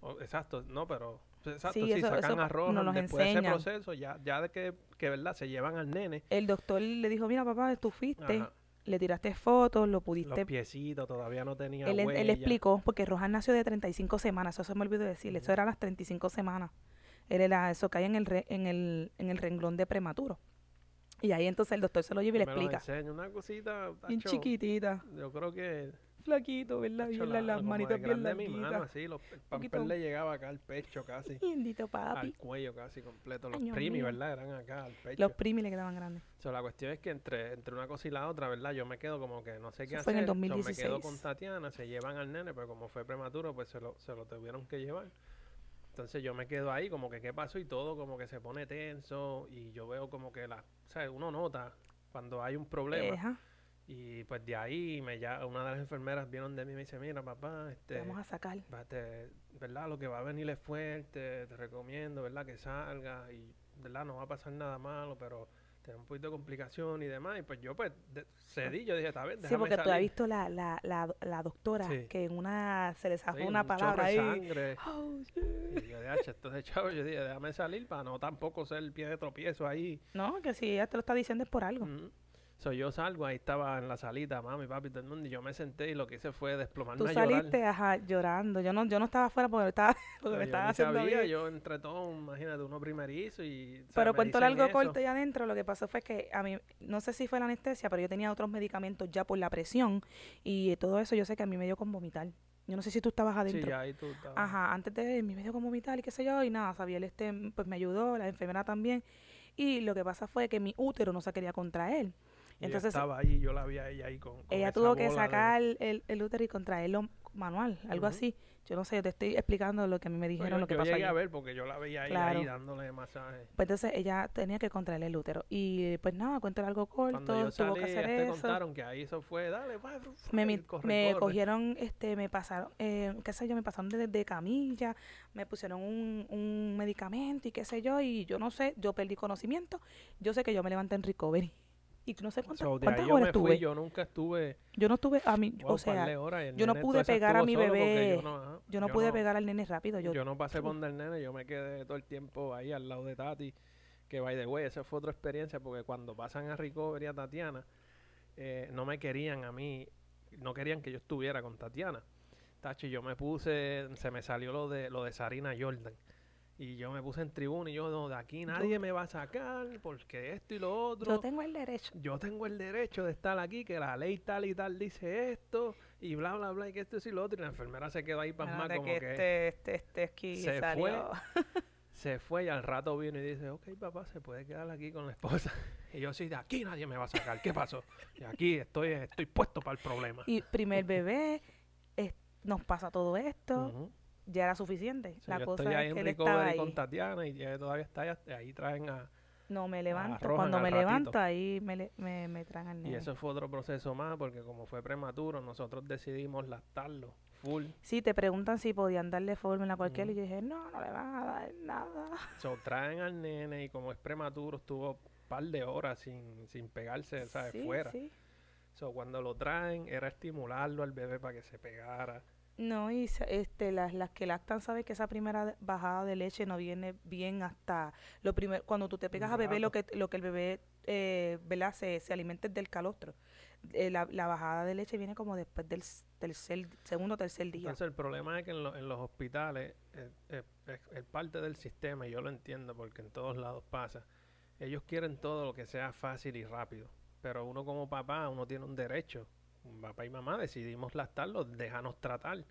oh, exacto, no, pero... Exacto, Sí, sí, eso- sacan eso arroz los después de ese enseñan. proceso, ya, ya de que, que, ¿verdad? Se llevan al nene. El doctor le dijo, mira papá, tú fuiste, Ajá, le tiraste fotos, lo los pudiste piecitos todavía no tenía Él, él explicó, porque Rohan nació de 35 semanas, eso se me olvidó decirle, eso Ujú. eran las 35 semanas. Era, eso cae en el, re- en el, en el renglón de prematuro. Y ahí entonces el doctor se lo lleva y le explica. enseña, una cosita, Bien tacho, chiquitita, Yo creo que... flaquito, ¿verdad? tacho, Bien, la- las, manitas el bien de mi mano, larguitas. así, los, el pamper le llegaba acá al pecho casi. Bendito al papi. cuello casi completo. Los Ay, Dios primi, mío. ¿verdad? Eran acá al pecho. Los primis le quedaban grandes. So, la cuestión es que entre, entre una cosa y la otra, ¿verdad? Yo me quedo como que no sé qué Eso fue hacer. en el So, me quedo 2016. con Tatiana, se llevan al nene, pero como fue prematuro, pues se lo, se lo tuvieron que llevar. Entonces yo me quedo ahí como que qué pasó y todo como que se pone tenso y yo veo como que la, o sea, uno nota cuando hay un problema y pues de ahí me ya una de las enfermeras vieron de mí y me dice, mira papá, te este, vamos a sacar. te- ¿verdad? Lo que va a venir es fuerte, te recomiendo, ¿verdad? Que salga y, ¿verdad? No va a pasar nada malo, pero tener un poquito de complicación y demás. Y pues yo, pues, de- cedí, yo dije, está bien, Sí, porque tú has salir". visto la, la, la, la doctora Sí. que en una se le Sí, zafó una un palabra ahí. sangre. Oh, shit. Y yo, de entonces, chavo, yo dije, déjame salir para no tampoco ser el pie de tropiezo ahí. No, que si ella te lo está diciendo es por algo. Ujú. So, yo salgo, ahí estaba en la salita, mami, papi, todo el mundo, y yo me senté y lo que hice fue desplomarme Tú a llorar. saliste, ajá, llorando. Yo no, yo no estaba afuera porque estaba, [laughs] porque me yo estaba ni haciendo sabía, bien. yo entre todo, imagínate, uno primerizo y... o sea, Pero cuento largo eso. corto y adentro, lo que pasó fue que a mí, no sé si fue la anestesia, pero yo tenía otros medicamentos ya por la presión y todo eso yo sé que a mí me dio con vomitar. Yo no sé si tú estabas Sí, adentro. ya ahí tú estabas. Ajá, antes de mí me dio con vomitar y qué sé yo, y nada, Sabiel este, pues me ayudó, la enfermera también. Y lo que pasa fue que mi útero no se quería contraer. Y ella Entonces estaba ahí, yo la vi a ella ahí con, con ella tuvo que bola de- sacar el, el útero y contraerlo manual, algo Ujú. así. Yo no sé, yo te estoy explicando lo que a mí me dijeron, yo, lo que yo pasó llegué allí. a ver porque yo la veía Claro. ahí dándole masaje. Pues entonces ella tenía que contraer el útero. Y pues nada, cuento algo corto, Cuando yo tuvo salí, que hacer te eso. contaron que ahí eso fue, dale, va, me, mi- corre, me corre. cogieron, este, me pasaron, eh, qué sé yo, me pasaron de, de camilla, me pusieron un, un medicamento y qué sé yo, y yo no sé, yo perdí conocimiento, yo sé que yo me levanté en recovery. Y no sé cuántas, So, yo horas me tuve. fui, yo nunca estuve, Yo no tuve, a mí, wow, o sea, el yo no pude pegar a mi bebé, Yo no, yo pude pegar al nene rápido, yo, Yo no pasé por del nene, yo me quedé todo el tiempo ahí al lado de Tati. Que by the way, esa fue otra experiencia porque cuando pasan a Recovery a Tatiana, eh, no me querían a mí, no querían que yo estuviera con Tatiana. Tachi, yo me puse, se me salió lo de lo de Sarina Jordan. Y yo me puse en tribuna y yo, no, de aquí nadie me va a sacar porque esto y lo otro. Yo tengo el derecho. Yo tengo el derecho de estar aquí, que la ley tal y tal dice esto y bla, bla, bla, y que esto y lo otro. Y la enfermera se quedó ahí pasmada de como que que este, este, este aquí se salió. fue. [laughs] se fue y al rato vino y dice, ok, papá, se puede quedar aquí con la esposa. [laughs] Y yo, sí, de aquí nadie me va a sacar. ¿Qué pasó? Y aquí estoy, estoy puesto para el problema. Y primer [laughs] bebé, es- nos pasa todo esto. Ya era suficiente. La yo cosa estoy ahí es en que él estaba ahí. con Tatiana y todavía está allá, ahí traen a... No me levanto. arrojan Cuando me ratito. levanto, ahí me, le- me, me traen al Y nene. eso fue otro proceso más porque como fue prematuro, nosotros decidimos lactarlo full. Sí, te preguntan si podían darle fórmula a cualquiera Ujú. y yo dije, no, no le van a dar nada. So, traen al nene y como es prematuro estuvo un par de horas sin, sin pegarse, ¿sabes? Sí, Fuera. sí. So, cuando lo traen era estimularlo al bebé para que se pegara. No, y este, las, las que lactan saben que esa primera bajada de leche no viene bien hasta lo primero, cuando tú te pegas a beber lo que, lo que el bebé, eh, ¿verdad? Se, se alimenta es del calostro. Eh, la, la bajada de leche viene como después del tercer, segundo o tercer día. Entonces el problema es que en, lo- en los hospitales eh, eh, es parte del sistema y yo lo entiendo porque en todos lados pasa. Ellos quieren todo lo que sea fácil y rápido, pero uno como papá, uno tiene un derecho. Papá y mamá decidimos lactarlo, déjanos tratar.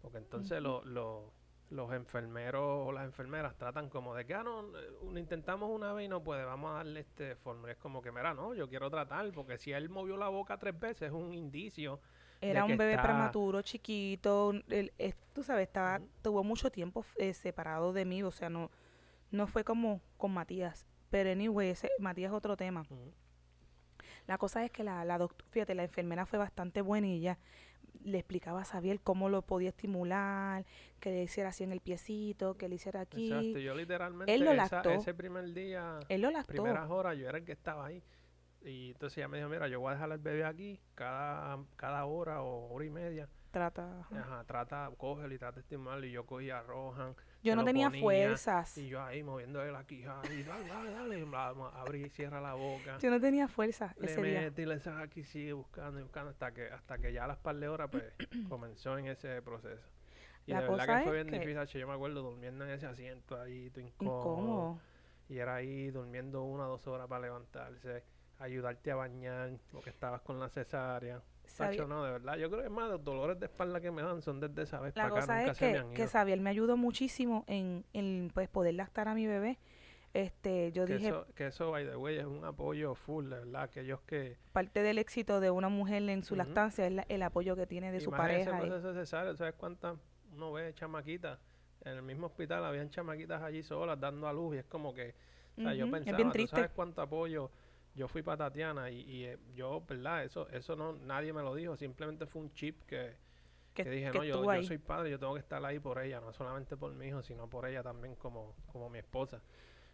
Porque entonces lo- lo- los enfermeros o las enfermeras tratan como de que, ah, no, un- intentamos una vez y no puede, vamos a darle este fórmula. Es como que, mira, no, yo quiero tratar, porque si él movió la boca tres veces es un indicio Era un bebé está- prematuro, chiquito, es- tú sabes, estaba, tuvo mucho tiempo eh, separado de mí, o sea, no, no fue como con Matías. Pero anyway, ese, Matías es otro tema. La cosa es que la, la doct- fíjate, la enfermera fue bastante buena y ella le explicaba a Xavier cómo lo podía estimular, que le hiciera así en el piecito, que le hiciera aquí. Exacto, yo literalmente Él lo esa- lactó. ese primer día, Él lo lactó. primeras horas, yo era el que estaba ahí. Y entonces ella me dijo, mira, yo voy a dejar al bebé aquí cada, cada hora o hora y media. Trata. ajá. Ajá, trata, cógelo y trata de estimularlo. Y yo cogía a Rohan. Yo no tenía ponía, fuerzas. Y yo ahí moviendo la quijada. Y dale, dale, dale. Abrí y cierra la boca. Yo no tenía fuerza le ese día. mete y le aquí, sigue buscando y buscando hasta que, hasta que ya a las par de horas pues [clears throat] comenzó en ese proceso. Y La de verdad cosa que fue bien que- difícil, yo me acuerdo durmiendo en ese asiento ahí, todo incómodo. Incómodo. Y era ahí durmiendo una o dos horas para levantarse, ayudarte a bañar, porque estabas con la cesárea. Tacho, no, de verdad, yo creo que más, los dolores de espalda que me dan son desde esa vez La para acá, cosa nunca es se me que, que. Xavier me ayudó muchísimo en, en pues poder lactar a mi bebé. Este, yo que, dije, eso, que eso, by the way, es un apoyo full, de verdad, aquellos que... parte del éxito de una mujer en su Ujú. lactancia es la- el apoyo que tiene de su Imagínese pareja. y- ese proceso cesárea, ¿sabes cuántas uno ve chamaquitas? En el mismo hospital habían chamaquitas allí solas dando a luz y es como que, o sea, yo Ujú, pensaba, es bien ¿tú triste. sabes cuánto apoyo? Yo fui para Tatiana y, y, eh, yo, ¿verdad? Eso eso no nadie me lo dijo, simplemente fue un chip que, que, que dije, que no, yo, yo soy padre, yo tengo que estar ahí por ella, no solamente por mi hijo, sino por ella también como, como mi esposa.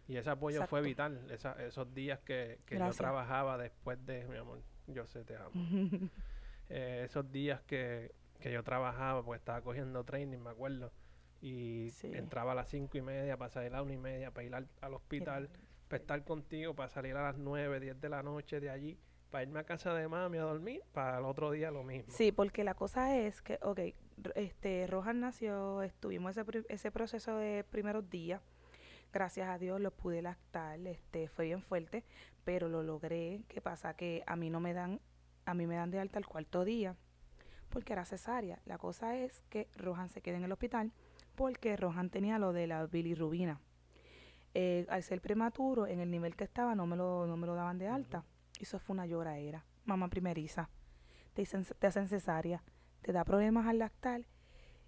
Y ese apoyo fue vital, esa- esos días que, que yo trabajaba después de, mi amor, yo sé, te amo [laughs] eh, esos días que, que yo trabajaba, pues estaba cogiendo training, me acuerdo, y Sí. entraba a las cinco y media para salir a la una y media para ir al, al hospital, para estar contigo, para salir a las nueve, diez de la noche de allí, para irme a casa de mami a dormir, para el otro día lo mismo. Sí, porque la cosa es que, ok, este, Rojas nació, estuvimos ese, ese proceso de primeros días, gracias a Dios lo pude lactar, este, fue bien fuerte, pero lo logré, ¿qué pasa? Que a mí no me dan, a mí me dan de alta el cuarto día, porque era cesárea. La cosa es que Rohan se queda en el hospital, porque Rohan tenía lo de la bilirrubina. Eh, al ser prematuro, en el nivel que estaba, no me lo, no me lo daban de alta. Eso fue una lloradera. Mamá primeriza te, dicen, te hacen cesárea, te da problemas al lactar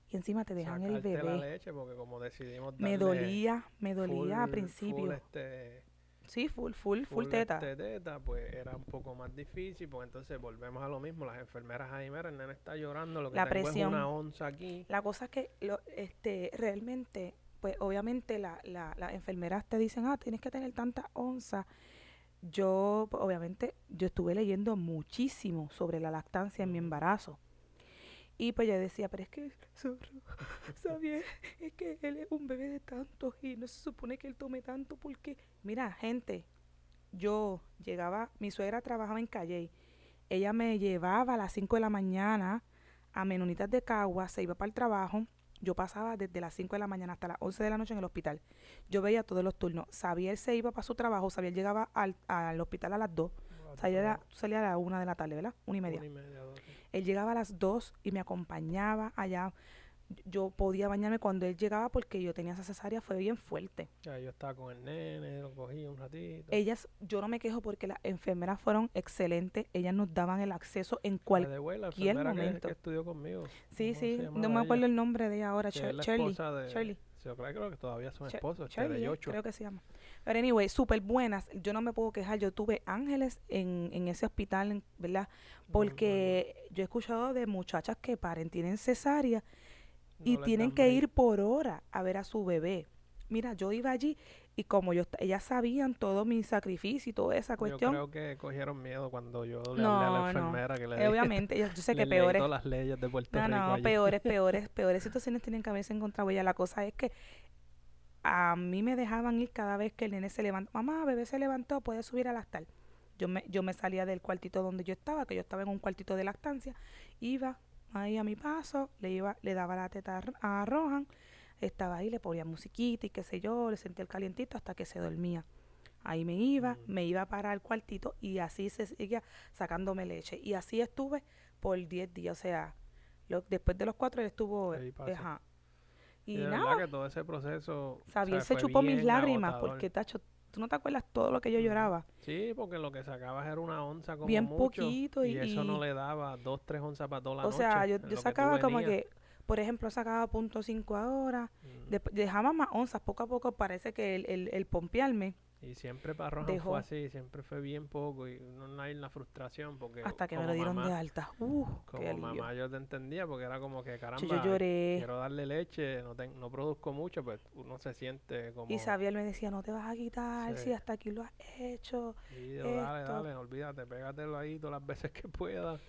y encima te dejan el la bebé. leche, porque como decidimos Me dolía, me dolía a full- principio. full, este, sí, full, full, full, full, teta. este, teta, pues era un poco más difícil, pues entonces volvemos a lo mismo, las enfermeras ahí, mira, el nene está llorando, lo que La tengo presión. es una onza aquí. La cosa es que lo, este, realmente, pues obviamente la, la, las enfermeras te dicen, ah, tienes que tener tanta onza. Yo, pues, obviamente, yo estuve leyendo muchísimo sobre la lactancia en mi embarazo. Y pues yo decía, pero es que, zorro, Xavier, [laughs] es que él es un bebé de tantos y no se supone que él tome tanto porque, mira, gente, yo llegaba, mi suegra trabajaba en Calle, ella me llevaba a las 5 de la mañana a Menonitas de Cagua, se iba para el trabajo, Yo pasaba desde las 5 de la mañana hasta las 11 de la noche en el hospital. Yo veía todos los turnos. Xavier se iba para su trabajo, Xavier llegaba al, al hospital a las 2. Salía, salía a la 1 de la tarde, ¿verdad? Una y media. Una y media. Él llegaba a las 2 y me acompañaba allá. Yo podía bañarme cuando él llegaba porque yo tenía esa cesárea, fue bien fuerte. Ya, yo estaba con el nene, lo cogí un ratito. Ellas, yo no me quejo porque las enfermeras fueron excelentes. Ellas nos daban el acceso en La la cualquier enfermera que- momento. Que, estudió conmigo. Sí, ¿Cómo sí, no me acuerdo ella? el nombre de ella ahora. La Shirley. Shirley. Yo creo, que todavía son Ch- esposos. de eh, creo que se llama. Pero anyway, súper buenas. Yo no me puedo quejar. Yo tuve ángeles en, en ese hospital, ¿verdad? Porque yo he escuchado de muchachas que paren, tienen cesárea y No tienen que ir por hora a ver a su bebé. Mira, yo iba allí y como yo, ellas sabían todo mi sacrificio y toda esa Yo cuestión. creo que cogieron miedo cuando yo le No, hablé a no. la enfermera que le eh, dije- obviamente, yo, yo sé [laughs] que peores. todas las leyes de Puerto No, Rico no, allí. peores, [laughs] peores, peores situaciones tienen que haberse encontrado ella. La cosa es que a mí me dejaban ir cada vez que el nene se levantó. Mamá, bebé se levantó, puede subir a lactar. Yo me, yo me salía del cuartito donde yo estaba, que yo estaba en un cuartito de lactancia, iba ahí a mi paso, le iba, le daba la teta a Rohan, estaba ahí, le ponía musiquita y qué sé yo, le sentía el calientito hasta que se dormía. Ahí me iba, Mm. me iba para el cuartito y así se seguía sacándome leche. Y así estuve por 10 días, o sea, lo- después de los cuatro él estuvo, ajá. Y, Y de nada, verdad que todo ese proceso. o Xavier sea, se chupó mis lágrimas agotador. porque, tacho, tú no te acuerdas todo lo que yo lloraba. Sí, porque lo que sacabas era una onza como Bien mucho, poquito y- y, eso no le daba dos, tres onzas para toda la o noche. sea, yo, yo sacaba como venías. que, por ejemplo, sacaba punto cinco ahora, Mm. dep- dejaba más onzas, poco a poco parece que el, el, el pompearme, Y siempre para Rohan dejó- fue así, siempre fue bien poco y no hay la frustración porque hasta que me lo dieron mamá, de alta. Uh, Como mamá yo te entendía porque era como que caramba, Yo, yo lloré. quiero darle leche, no, ten- no produzco mucho, pues uno se siente como... Y Xavier me decía, no te vas a quitar, Sí. si hasta aquí lo has hecho. "Sí, yo, dale, esto". dale, no olvídate, pégatelo ahí todas las veces que puedas.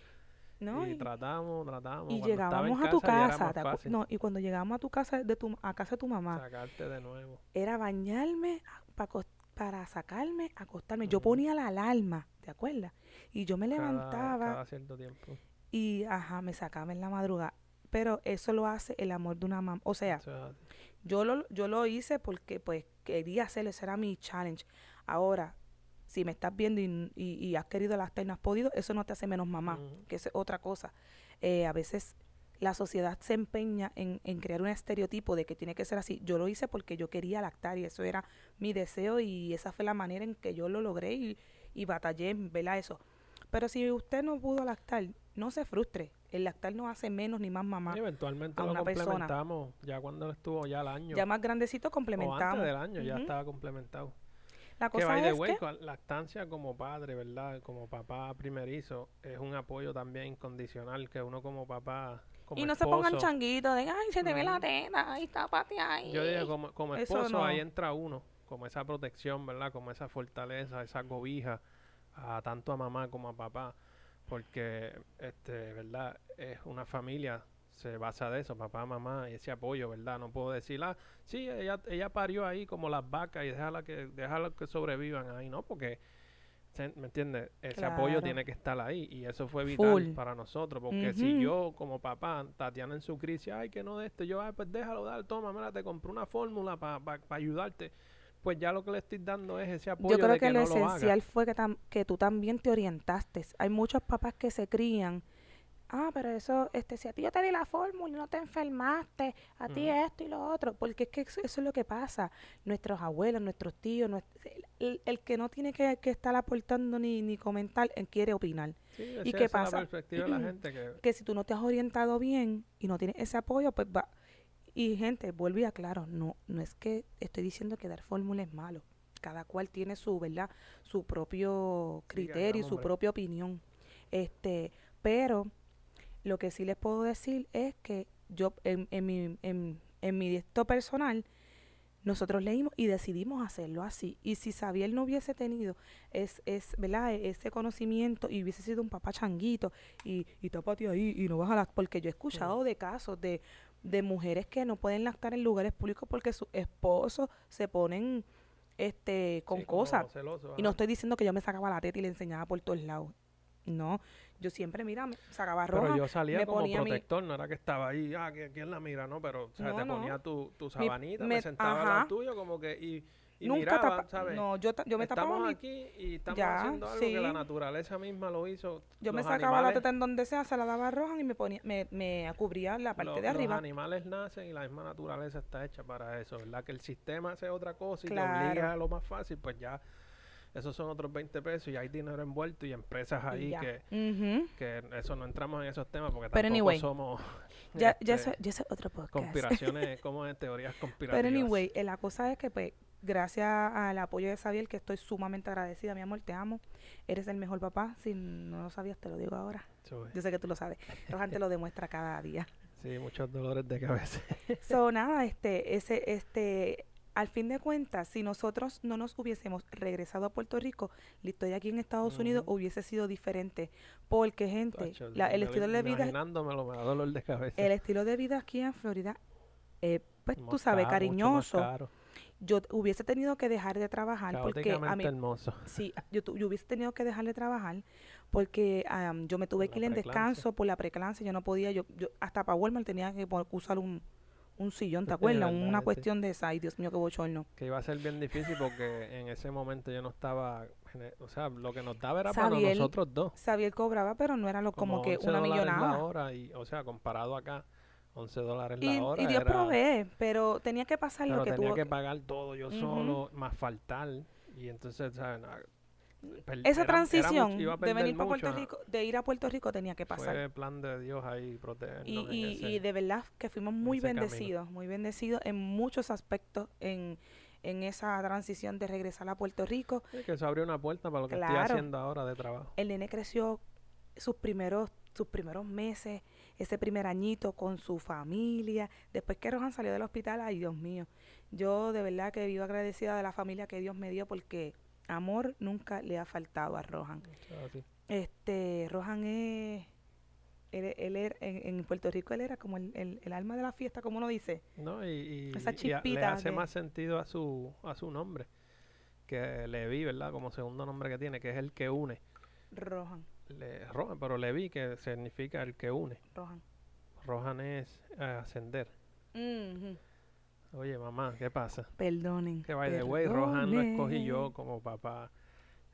¿no? y, Y, tratamos, tratamos. y Cuando llegábamos a tu casa ¿te no, y cuando llegábamos a tu casa, de tu, a casa de tu mamá, Sacarte de nuevo. era bañarme pa cos- para sacarme, acostarme. Yo ponía la alarma, ¿te acuerdas? Y yo me levantaba Cada cierto tiempo. y, ajá, me sacaba en la madrugada. Pero eso lo hace el amor de una mamá. O sea, yo lo, yo lo hice porque pues quería hacerlo, ese era mi challenge. Ahora, si me estás viendo y, y- y has querido lactar y no has podido, eso no te hace menos mamá, que es otra cosa. Eh, a veces la sociedad se empeña en, en crear un estereotipo de que tiene que ser así. Yo lo hice porque yo quería lactar y eso era mi deseo y esa fue la manera en que yo lo logré y, y batallé en ¿verdad? eso. Pero si usted no pudo lactar, no se frustre. El lactar no hace menos ni más mamá. Y eventualmente a lo una persona. complementamos ya cuando estuvo ya al año. Ya más grandecito o complementamos. antes del año ya estaba complementado. La Que cosa by the es way, que con lactancia como padre, ¿verdad? Como papá primerizo, es un apoyo también incondicional que uno como papá, como y no se pongan changuitos de, ay, se te ve la teta, ay, tápate ahí. Yo dije, como, como esposo, ahí entra uno, como esa protección, ¿verdad? Como esa fortaleza, esa cobija, a tanto a mamá como a papá, porque, este, ¿verdad? Es una familia, se basa de eso, papá, mamá, y ese apoyo, ¿verdad? No puedo decir, ah, sí, ella, ella parió ahí como las vacas y déjala que, déjala que sobrevivan ahí, ¿no? Porque, ¿me entiendes? Ese apoyo tiene que estar ahí, y eso fue vital Full. para nosotros, porque si yo como papá, Tatiana en su crisis, ay, que no de esto, yo, ay, pues déjalo dar, toma, mira, te compré una fórmula para ayudarte. Pues ya lo que le estoy dando es ese apoyo Yo creo de que, que, lo no lo haga. esencial fue que, que tú también te orientaste. Hay muchos papás que se crían. Ah, pero eso, este, si a ti yo te di la fórmula y no te enfermaste, a ti esto y lo otro, porque es que eso, eso es lo que pasa. Nuestros abuelos, nuestros tíos, el, el que no tiene que, que estar aportando ni, ni comentar, él quiere opinar. Sí, ¿Y qué pasa? la perspectiva de la [clears throat] gente que que si tú no te has orientado bien y no tienes ese apoyo, pues va. Y gente, vuelvo y aclaro, no, no es que estoy diciendo que dar fórmula es malo. Cada cual tiene su, ¿verdad? Su propio Sí, criterio y su propia opinión. Este, pero lo que sí les puedo decir es que yo, en, en mi, en, en mi esto personal, nosotros leímos y decidimos hacerlo así. Y si Xavier no hubiese tenido es, es, ¿verdad? E- ese conocimiento y hubiese sido un papá changuito y, y tápate ahí y no vas a las... Porque yo he escuchado de casos de, de mujeres que no pueden lactar en lugares públicos porque sus esposos se ponen este con sí, cosas. celoso, Y no estoy diciendo que yo me sacaba la teta y le enseñaba por todos lados. No, yo siempre, mira, me sacaba Pero roja. yo salía me como ponía mi- protector, no era que estaba ahí, ah, que quién la mira, no, pero o sea, No, te no. ponía tu, tu sabanita, me- me, sentaba al ajá. lado tuyo como que y, y Nunca miraba, tapa- ¿sabes? No, yo, me estamos tapaba mi- aquí y estamos Ya, haciendo algo que sí. la naturaleza misma lo hizo. Yo me Los sacaba la animales- teta en donde sea, se la daba a Rohan y me ponía, me, me cubría la parte de Los arriba. animales nacen y la misma naturaleza está hecha para eso, ¿verdad? Que el sistema hace otra cosa y te Claro. obliga a lo más fácil, pues ya esos son otros 20 pesos y hay dinero envuelto y empresas ahí que, que eso no entramos en esos temas porque Pero tampoco anyway, somos [laughs] Ya, ya, este, ya otro podcast. conspiraciones, [laughs] como en teorías conspirativas. Pero anyway, eh, la cosa es que pues gracias al apoyo de Xavier, que estoy sumamente agradecida, mi amor, te amo. Eres el mejor papá. Si no lo sabías, te lo digo ahora. Yo sé que tú lo sabes. Rohan te lo demuestra cada día. Sí, muchos dolores de cabeza. [laughs] So, nada, este, ese, este, al fin de cuentas, si nosotros no nos hubiésemos regresado a Puerto Rico, la historia aquí en Estados Unidos hubiese sido diferente. Porque, gente, Tacho, la- el estilo de vida, Imaginándomelo me da dolor de cabeza. el estilo de vida aquí en Florida, eh, pues Más tú sabes, caro, mucho más cariñoso. caro, Yo hubiese tenido que dejar de trabajar porque a mí, hermoso. sí, yo, tu- yo hubiese tenido que dejar de trabajar porque am, yo me tuve Por que ir en descanso por la preclancia, yo no podía, yo, yo hasta para Walmart tenía que usar un, un sillón, ¿te Es acuerdas? verdad, Una sí. cuestión de esa, ay Dios mío, qué bochorno. Que iba a ser bien difícil porque en ese momento yo no estaba. O sea, lo que nos daba era para Sabiel- nosotros dos. Xavier cobraba, pero no era lo, como, que 11 una millonada. la hora. Y, o sea, comparado acá, 11 dólares Y, la hora. y Dios era- provee, pero tenía que pasar Pero lo que tenía tuvo. que pagar todo yo Ujú. solo, más faltar. Y entonces, ¿sabes? Esa era- era transición mucho- de venir para Puerto Rico, de ir a Puerto Rico tenía que pasar. Fue plan de Dios ahí protegernos. Y, y, de verdad que fuimos muy camino. bendecidos, muy bendecidos en muchos aspectos en, en esa transición de regresar a Puerto Rico. Sí, que eso abrió una puerta para lo que estoy haciendo ahora de trabajo. El nene creció sus primeros, sus primeros meses, ese primer añito con su familia. Después que Rohan salió del hospital, ay Dios mío, yo de verdad que vivo agradecida de la familia que Dios me dio porque amor nunca le ha faltado a Rohan. Este, Rohan es, él, él era- en, en Puerto Rico él era como el, el, el alma de la fiesta, como uno dice. No, y, y- Esa y a- le chispita hace de- más sentido a su, a su nombre, que Levi, ¿verdad? Como segundo nombre que tiene, que es el que une. Rohan, Le, Rohan, pero Levi, que significa el que une. Rohan. Rohan es eh, ascender. Oye, mamá, ¿qué pasa? Perdonen. Que by the way, Rohan lo escogí yo como papá.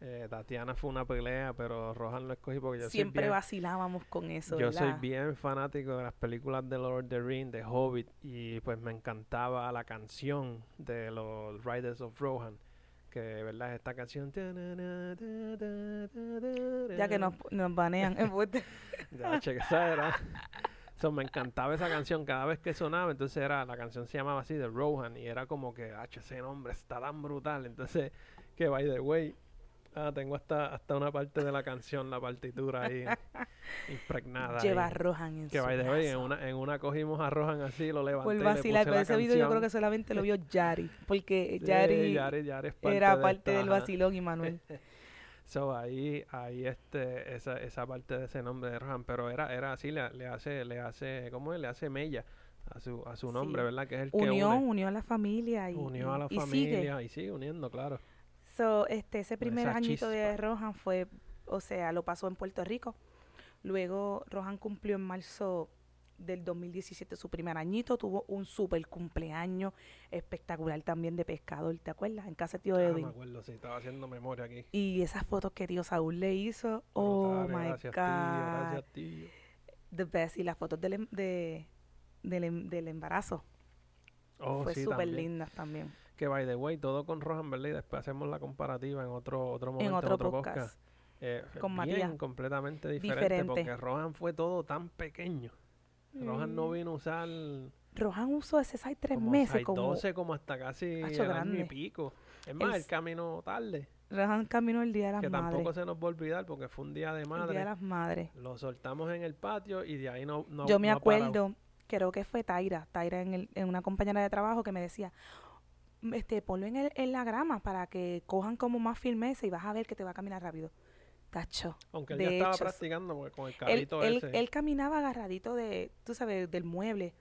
Eh, Tatiana fue una pelea, pero Rohan lo escogí porque yo Siempre soy bien, vacilábamos con eso, yo soy bien fanático de las películas de Lord of the Rings, de Hobbit, y pues me encantaba la canción de los Riders of Rohan, que verdad esta canción Ya que nos, nos banean. embuste. [laughs] ya, [laughs] che, esa era. So, me encantaba esa canción cada vez que sonaba. Entonces era la canción se llamaba así de Rohan y era como que, ah, ese nombre está tan brutal. Entonces, que by the way, ah, tengo hasta, hasta una parte de la canción, la partitura ahí [laughs] impregnada. ahí. Lleva a Rohan en Que su by the way, en una, en una cogimos a Rohan así, lo levanté. Por le vacilar, pero la ese video yo creo que solamente lo vio [laughs] Yari, porque Sí, Yari, parte era de parte esta, del vacilón y Manuel. [laughs] So ahí, ahí este, esa, esa parte de ese nombre de Rohan, pero era, era así, le, le hace, le hace, ¿cómo es? Le hace mella a su, a su nombre, Sí. ¿verdad? Que es el Unió, que une. unió a la familia y, Unió a la y- y sigue. familia y sigue uniendo, claro. So, este, ese primer esa añito de. Rohan fue, o sea, lo pasó en Puerto Rico. Luego Rohan cumplió en marzo del 2017 su primer añito, tuvo un super cumpleaños espectacular también de pescador, ¿te acuerdas? En casa de tío Ah, me acuerdo, sí, estaba haciendo memoria aquí. Y esas fotos que tío Saúl le hizo, oh my gracias, God, tío, gracias, tío. the best. Y las fotos del, em- de, del, em- del embarazo Oh, fue súper lindas también. Que by the way, todo con Rohan, ¿verdad? Y después hacemos la comparativa en otro, otro momento, En otro, podcast. Eh, con bien, María. completamente diferente, Diferente. porque Rohan fue todo tan pequeño. Rohan no Mm. vino a usar Rohan usó ese size tres como meses, como 12 como hasta casi el año y pico. Es más, El el s- camino tarde, Rohan caminó el Día de las que Madres. tampoco se nos va a olvidar porque fue un día de El madre. Día de las Madres. Lo soltamos en el patio y de ahí no, no Yo me no acuerdo, creo que fue Taira, Taira en, el- en una compañera de trabajo que me decía, "Mm, este, ponlo en, el- en la grama para que cojan como más firmeza y vas a ver que te va a caminar rápido. Tacho. Aunque él ya estaba hecho, practicando porque con el carrito él, ese. él caminaba agarradito de, tú sabes, del mueble,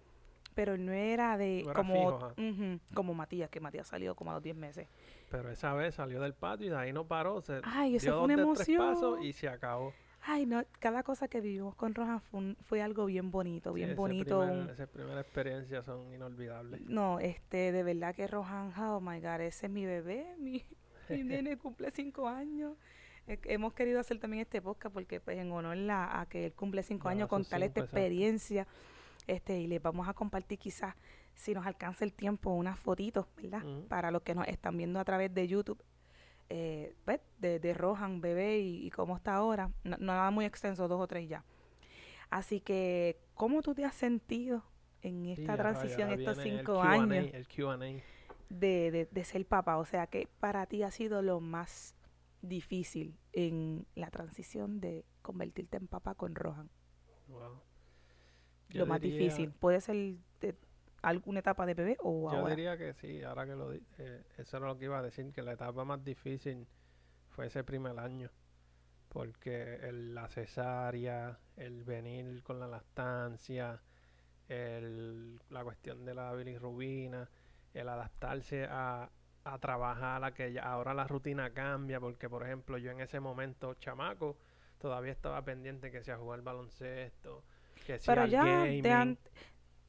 pero no era de No era como, fijo, como Matías, que Matías salió como a los 10 meses. Pero esa vez salió del patio y de ahí no paró. Se Ay, eso dio fue una dos de tres emoción. pasos y se acabó. Ay, no, cada cosa que vivimos con Rohan fue, un- fue algo bien bonito, bien bonito. primer- esas primeras experiencias son inolvidables. no, este, de verdad que Rohan, oh my God, ese es mi bebé, mi, mi [laughs] nene cumple cinco años. Eh, Hemos querido hacer también este podcast porque pues en honor la- a que él cumple cinco años, sus contarle esta experiencia, este, y les vamos a compartir quizás, si nos alcanza el tiempo, unas fotitos, ¿verdad? Para los que nos están viendo a través de YouTube, eh, pues, de, de Rohan, bebé, y, y cómo está ahora. No, nada muy extenso, dos o tres ya. Así que, ¿cómo tú te has sentido en esta transición, estos cinco años? De, de, de ser papá? O sea, que para ti ha sido lo más difícil en la transición de convertirte en papá con Rohan. Wow. lo Yo más diría- difícil. Puede ser de alguna etapa de bebé o Yo ahora. diría que sí, ahora que lo eh, eso era lo que iba a decir, que la etapa más difícil fue ese primer año, porque el- la cesárea, el venir con la lactancia, el- la cuestión de la bilirrubina, el adaptarse a, a trabajar, a que ya- ahora la rutina cambia, porque por ejemplo yo en ese momento, chamaco, todavía estaba pendiente que sea jugar baloncesto, que sea Pero el ya gaming. de an-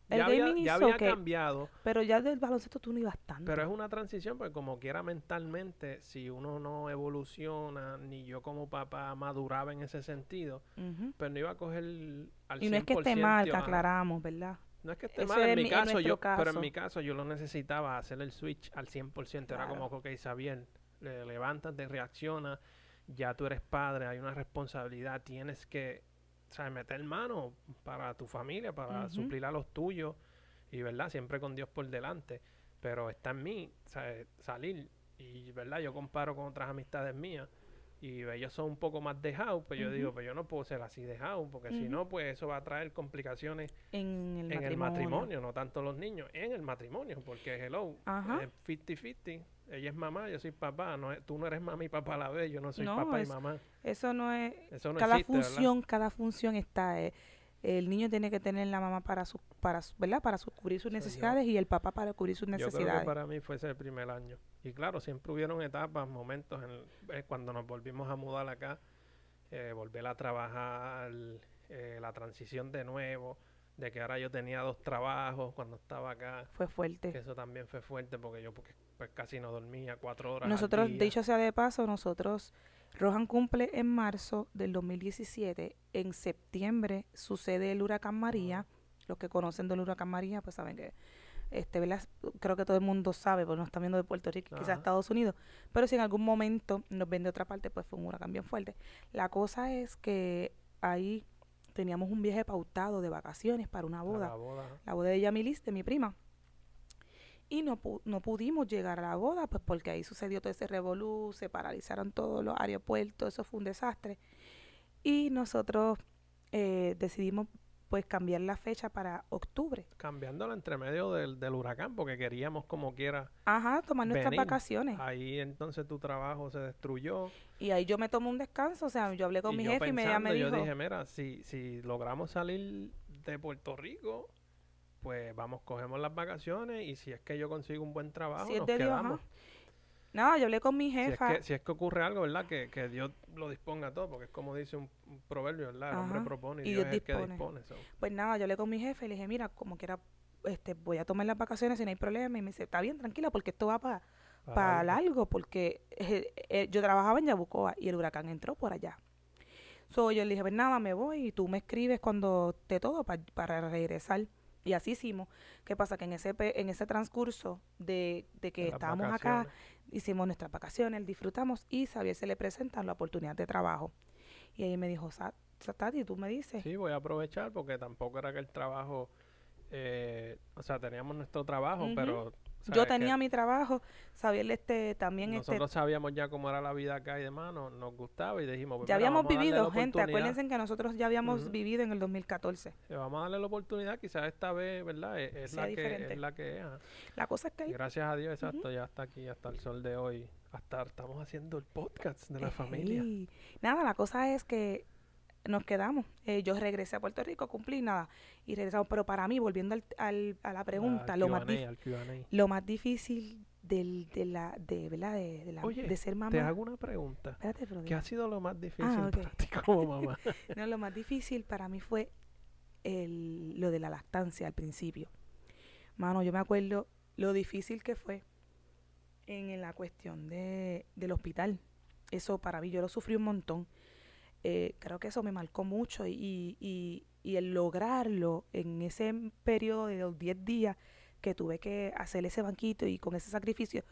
el ya había, gaming ya hizo había cambiado, pero ya del baloncesto tú no ibas tanto. pero es una transición, porque como quiera mentalmente, si uno no evoluciona, ni yo como papá maduraba en ese sentido, Ujú. pues no iba a coger al Y no es que esté 100%, mal, que aclaramos, ¿verdad? No es que esté Ese mal, en mi caso, yo, pero en mi caso yo lo necesitaba hacer el switch al 100%, era como, Claro. ok, Xavier, le- levántate, reacciona, ya tú eres padre, hay una responsabilidad, tienes que, ¿sabes? meter mano para tu familia, para suplir a los tuyos, y verdad, siempre con Dios por delante, pero está en mí, ¿sabes? salir, y verdad, yo comparo con otras amistades mías, y ellos son un poco más dejados, pues yo digo, pues yo no puedo ser así dejado, porque si no, pues eso va a traer complicaciones En el en matrimonio. el matrimonio, no tanto los niños, en el matrimonio, porque hello, Ajá. es 50-50, ella es mamá, yo soy papá, no es- tú no eres mamá y papá a la vez, yo no soy No, papá es- y mamá, Eso no es... eso no cada existe, ¿verdad? función, cada función está... eh, el niño tiene que tener la mamá para su, para su- ¿verdad? Para su- cubrir sus necesidades y el papá para cubrir sus Yo creo necesidades. que para mí fue ese primer año. Y claro, siempre hubieron etapas, momentos, en eh, cuando nos volvimos a mudar acá, eh, volver a trabajar, eh, la transición de nuevo, de que ahora yo tenía dos trabajos cuando estaba acá, Fue fuerte. que eso también fue fuerte porque yo porque, pues, casi no dormía cuatro horas. al Nosotros, día. dicho sea de paso, nosotros, Rohan cumple en marzo del 2017. En septiembre sucede el huracán María. Los que conocen del huracán María, pues saben que, este, ¿verdad? creo que todo el mundo sabe, porque nos están viendo de Puerto Rico, quizás Ajá. Estados Unidos. Pero si en algún momento nos ven de otra parte, pues fue un huracán bien fuerte. La cosa es que ahí teníamos un viaje pautado de vacaciones para una boda la boda, ajá. la boda de Yamilis, de mi prima. Y no, pu- no pudimos llegar a la boda, pues porque ahí sucedió todo ese revolú, se paralizaron todos los aeropuertos, eso fue un desastre. Y nosotros eh, decidimos pues cambiar la fecha para octubre. cambiándolo entre medio del, del huracán porque queríamos como quiera. Ajá, tomar nuestras Venir. vacaciones. Ahí entonces tu trabajo se destruyó. Y ahí yo me tomé un descanso, o sea, yo hablé con y mi jefe y me, ella me pensando, dijo, yo dije, mira, si, si logramos salir de Puerto Rico, pues vamos, cogemos las vacaciones y si es que yo consigo un buen trabajo, si es nos Dios, quedamos. ajá. Nada, yo hablé con mi Si es, jefa. que, si es que ocurre algo, ¿verdad? Que, que Dios lo disponga todo, porque es como dice un, un proverbio, ¿verdad? El hombre propone y, y Dios, Dios es el que dispone. so. Pues nada, yo hablé con mi jefe y le dije, mira, como quiera, este, voy a tomar las vacaciones si no hay problema. Y me dice, está bien, tranquila, porque esto va para algo. largo, porque eh, eh, yo trabajaba en Yabucoa y el huracán entró por allá. So, yo le dije, pues nada, me voy y tú me escribes cuando te todo pa- para regresar. Y así hicimos. ¿Qué pasa? Que en ese, en ese transcurso de, de que De estábamos acá. Hicimos nuestras vacaciones, disfrutamos y Xavier se le presentan la oportunidad de trabajo. Y ahí me dijo, "Sa- Sa- Tati, tú me dices. Sí, voy a aprovechar porque tampoco era que el trabajo, eh, o sea, teníamos nuestro trabajo, pero... Yo tenía mi trabajo, Xavier este, también este, Nosotros sabíamos ya cómo era la vida acá y demás, no- nos gustaba y dijimos, pues ya mira, habíamos vivido, gente, acuérdense que nosotros ya habíamos vivido en el 2014. eh, Vamos a darle la oportunidad, quizás esta vez, ¿verdad? Es, es la, que, es la que es. La cosa es que Y ahí- gracias a Dios, exacto, ya está aquí hasta el sol de hoy. Hasta estamos haciendo el podcast de la familia. Nada, la cosa es que nos quedamos. Eh, yo regresé a Puerto Rico, cumplí nada y regresamos. Pero para mí, volviendo al, al- a la pregunta, lo, más lo más difícil del, de la, de, ¿verdad? De, de la, Oye, de ser mamá. Te hago una pregunta. Espérate, pero ¿Qué ha sido lo más difícil Ah, para ti como mamá? [laughs] No, lo más difícil para mí fue el, lo de la lactancia al principio. Mano, yo me acuerdo lo difícil que fue en, en la cuestión de, del hospital. Eso para mí, yo lo sufrí un montón. Eh, creo que eso me marcó mucho y, y, y el lograrlo en ese periodo de los 10 días que tuve que hacer ese banquito y con ese sacrificio,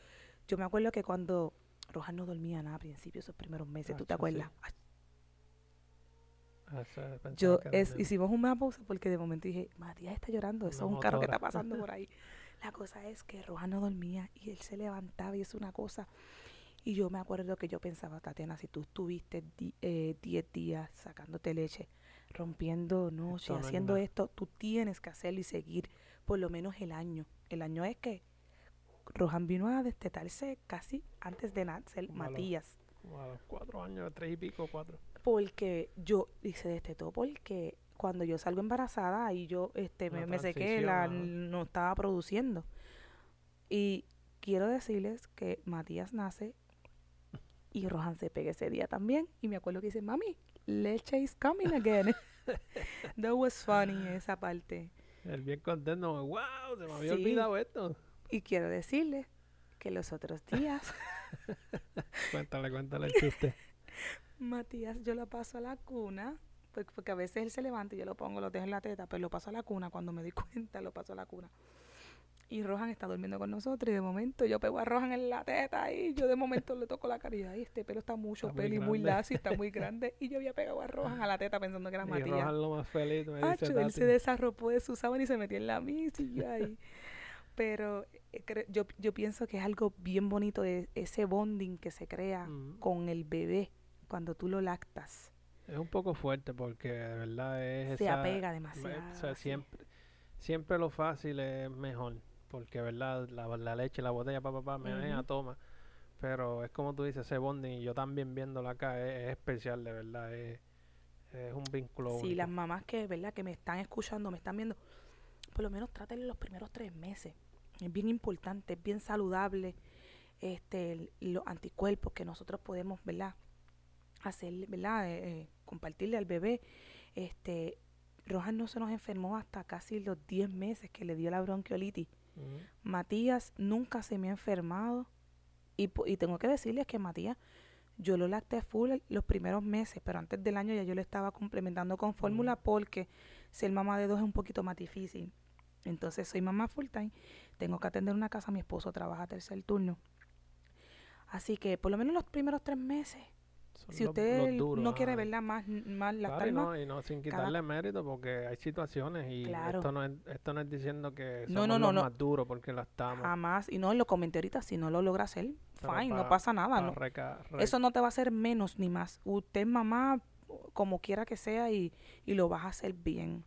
yo me acuerdo que cuando Rojas no dormía nada al principio, esos primeros meses, ¿tú te sí. acuerdas? Ah, yo es, hicimos una pausa porque de momento dije, Matías está llorando, eso es un carro que está pasando [laughs] por ahí. La cosa es que Rojas no dormía y él se levantaba y es una cosa. Y yo me acuerdo que yo pensaba, Tatiana, si tú estuviste 10 días sacándote leche, rompiendo noche, haciendo esto, tú tienes que hacerlo y seguir por lo menos el año. El año es que Rohan vino a destetarse casi antes de nacer Como a los- Matías Como a los cuatro años, tres y pico, cuatro. porque yo y se destetó porque cuando yo salgo embarazada ahí yo este me, me sequé la no estaba produciendo y quiero decirles que Matías nace y Rohan se pega ese día también y me acuerdo que dice mami leche is coming again [laughs] that was funny esa parte Él bien contento, wow, se me había Sí. olvidado esto. y quiero decirles que los otros días [laughs] Cuéntale, cuéntale el chiste. [laughs] Matías, yo lo paso a la cuna, pues, porque a veces él se levanta y yo lo pongo, lo dejo en la teta, pero lo paso a la cuna, cuando me di cuenta lo paso a la cuna. Y Rohan está durmiendo con nosotros y de momento yo pego a Rohan en la teta y yo de momento le toco la caridad y este pelo está mucho Está muy pelo y muy lacio, está muy grande y yo había pegado a Rohan a la teta pensando que era y Matías. Rohan lo más feliz, me Acho, dice él se desarropó de su sábana y se metió en la misa y. [laughs] Pero eh, yo, yo pienso que es algo bien bonito de ese bonding que se crea Mm. con el bebé cuando tú lo lactas. Es un poco fuerte porque de verdad es Se esa- apega demasiado. O sea, sí. siempre, siempre lo fácil es mejor. Porque, ¿verdad? La, la leche, la botella, papá, papá, me Ujú. toma. Pero es como tú dices, ese bonding, y yo también viéndolo acá, es, es especial, de verdad. Es, es un vínculo Sí, único. las mamás que, ¿verdad? que me están escuchando, me están viendo, por lo menos trátenlo los primeros tres meses. Es bien importante, es bien saludable. Este, el- los anticuerpos que nosotros podemos, ¿verdad? Hacer, ¿verdad? Eh, eh, compartirle al bebé. Este, Rojas no se nos enfermó hasta casi los 10 meses que le dio la bronquiolitis. Matías nunca se me ha enfermado. Y, y tengo que decirles que Matías, yo lo lacté full los primeros meses, pero antes del año ya yo lo estaba complementando con fórmula porque ser mamá de dos es un poquito más difícil. Entonces soy mamá full time, tengo que atender una casa, mi esposo trabaja tercer turno. Así que por lo menos los primeros tres meses, si los- usted los duros, no quiere verla más, más Claro, y más, no, y no sin cada- quitarle mérito porque hay situaciones y Claro. esto no es esto no es diciendo que somos no, no, los no. más duros porque la estamos jamás, y no lo comenté ahorita, si no lo logra hacer, fine, no pa- pasa nada, no, reca- Eso no te va a hacer menos ni más. Usted mamá como quiera que sea y, y lo vas a hacer bien.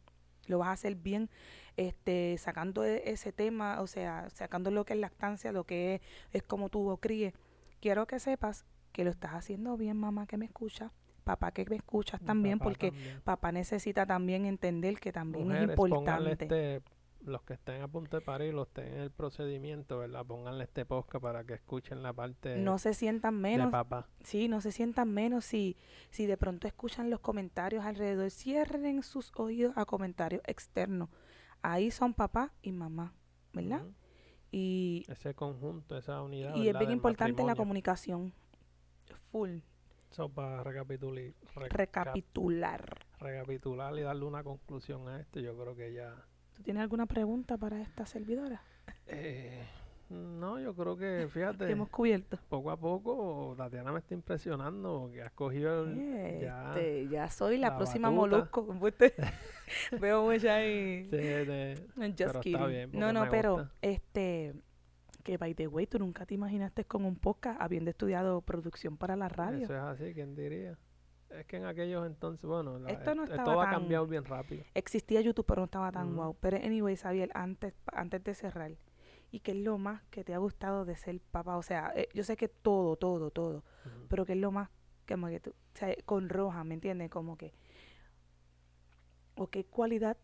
Lo vas a hacer bien este sacando e- ese tema, o sea, sacando lo que es lactancia, lo que es, es como tú críes. Quiero que sepas que lo estás haciendo bien, mamá que me escucha, papá que me escuchas también, papá porque también. papá necesita también entender que también Mujeres, es importante. este, los que estén a punto de parir, los que estén en el procedimiento, ¿verdad? Pónganle este podcast para que escuchen la parte no se sientan de menos papá. Sí, no se sientan menos si, si de pronto escuchan los comentarios alrededor. Cierren sus oídos a comentarios externos. Ahí son papá y mamá, ¿verdad? Y, Ese conjunto, esa unidad. y es bien importante la comunicación. Full. Eso para recapitular, Recapitular. recapitular y darle una conclusión a esto, yo creo que ya... ¿Tú tienes alguna pregunta para esta servidora? Eh, no, yo creo que, [laughs] fíjate, Que hemos cubierto. poco a poco Tatiana me está impresionando, que has cogido el- ya... Este, ya soy la, la próxima batuta. molusco. [laughs] Veo mucha ahí. Sí, de- Just pero está kidding. bien, no, no, pero gusta. este que by the way, tú nunca te imaginaste con un podcast habiendo estudiado producción para la radio. Eso es así, ¿quién diría? Es que en aquellos entonces, bueno, la- Esto no eh, estaba todo ha cambiado bien rápido. Existía YouTube, pero no estaba tan guau. Pero anyway, Xavier, antes, antes de cerrar, ¿y qué es lo más que te ha gustado de ser papá? O sea, eh, yo sé que todo, todo, todo, pero ¿qué es lo más como que tú, o sea, con Roja, ¿me entiendes? Como que, o qué cualidad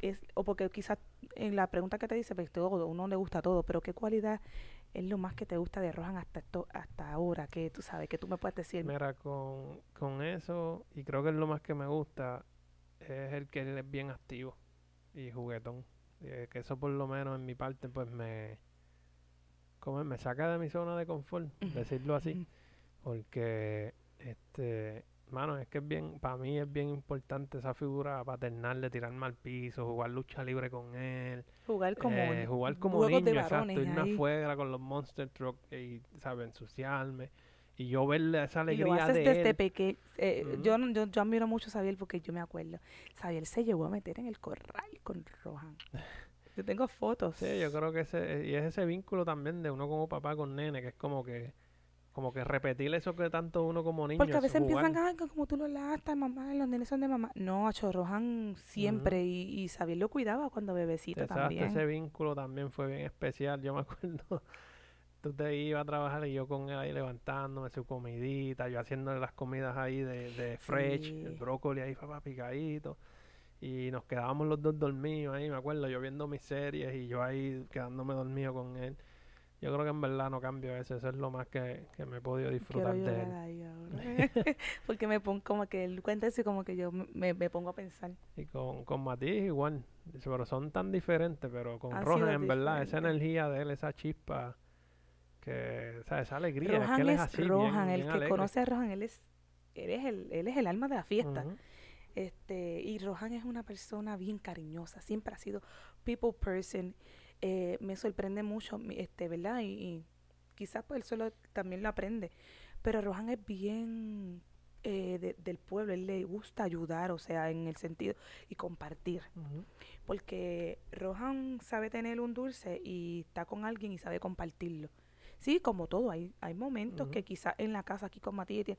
es, o porque quizás en la pregunta que te dice, pues todo, uno le gusta todo, pero qué cualidad es lo más que te gusta de Rohan hasta esto, hasta ahora? Que tú sabes, que tú me puedes decir. Mira, con, con eso, y creo que es lo más que me gusta, es el que él es bien activo y juguetón. Eh, que eso por lo menos en mi parte, pues me, como me saca de mi zona de confort, decirlo así, porque, este, mano, es que es bien, para mí es bien importante esa figura paternal de tirarme al piso, jugar lucha libre con él. Jugar como eh, jugar como de niño, exacto, irme ahí. afuera con los monster truck y, ¿sabes? Ensuciarme. Y yo verle esa Y lo alegría haces de desde él. pequeño. Ujú. yo, yo, yo admiro mucho a Xavier porque yo me acuerdo. Xavier se llegó a meter en el corral con Rohan. [laughs] Yo tengo fotos. Sí, yo creo que ese, y es ese vínculo también de uno como papá con nene, que es como que, como que repetir eso que tanto uno como niño Porque a es veces jugar. empiezan, que como tú lo lastas, mamá, los nenes son de mamá. No, Acho Rohan siempre. Y, y Xavier lo cuidaba cuando bebecito Exacto, también. ese vínculo también fue bien especial. Yo me [laughs] acuerdo, tú te ibas a trabajar y yo con él ahí levantándome su comidita, yo haciéndole las comidas ahí de, de fresh, el brócoli ahí papá picadito. Y nos quedábamos los dos dormidos ahí, me acuerdo, yo viendo mis series y yo ahí quedándome dormido con él. Yo creo que en verdad no cambio eso, eso es lo más que, que me he podido Quiero disfrutar de él. ahí ahora. [laughs] [laughs] Porque me pongo como que él cuenta eso y como que yo me, me pongo a pensar. Y con, con Matiz igual, dice, pero son tan diferentes, pero con Han Rohan en verdad, esa energía de él, esa chispa, que, o sea, esa alegría, es que Rohan él es es, así, bien- Rohan, el bien que alegre. conoce a Rohan, él es, él es el, él es el alma de la fiesta. Ujú. Este, y Rohan es una persona bien cariñosa, siempre ha sido people person. Eh, me sorprende mucho, mi- este, ¿verdad? Y, y quizás pues él solo también lo aprende. Pero Rohan es bien eh, de- del pueblo, él le gusta ayudar, o sea, en el sentido, y compartir. Porque Rohan sabe tener un dulce y está con alguien y sabe compartirlo. Sí, como todo, hay, hay momentos que quizás en la casa aquí con Matías,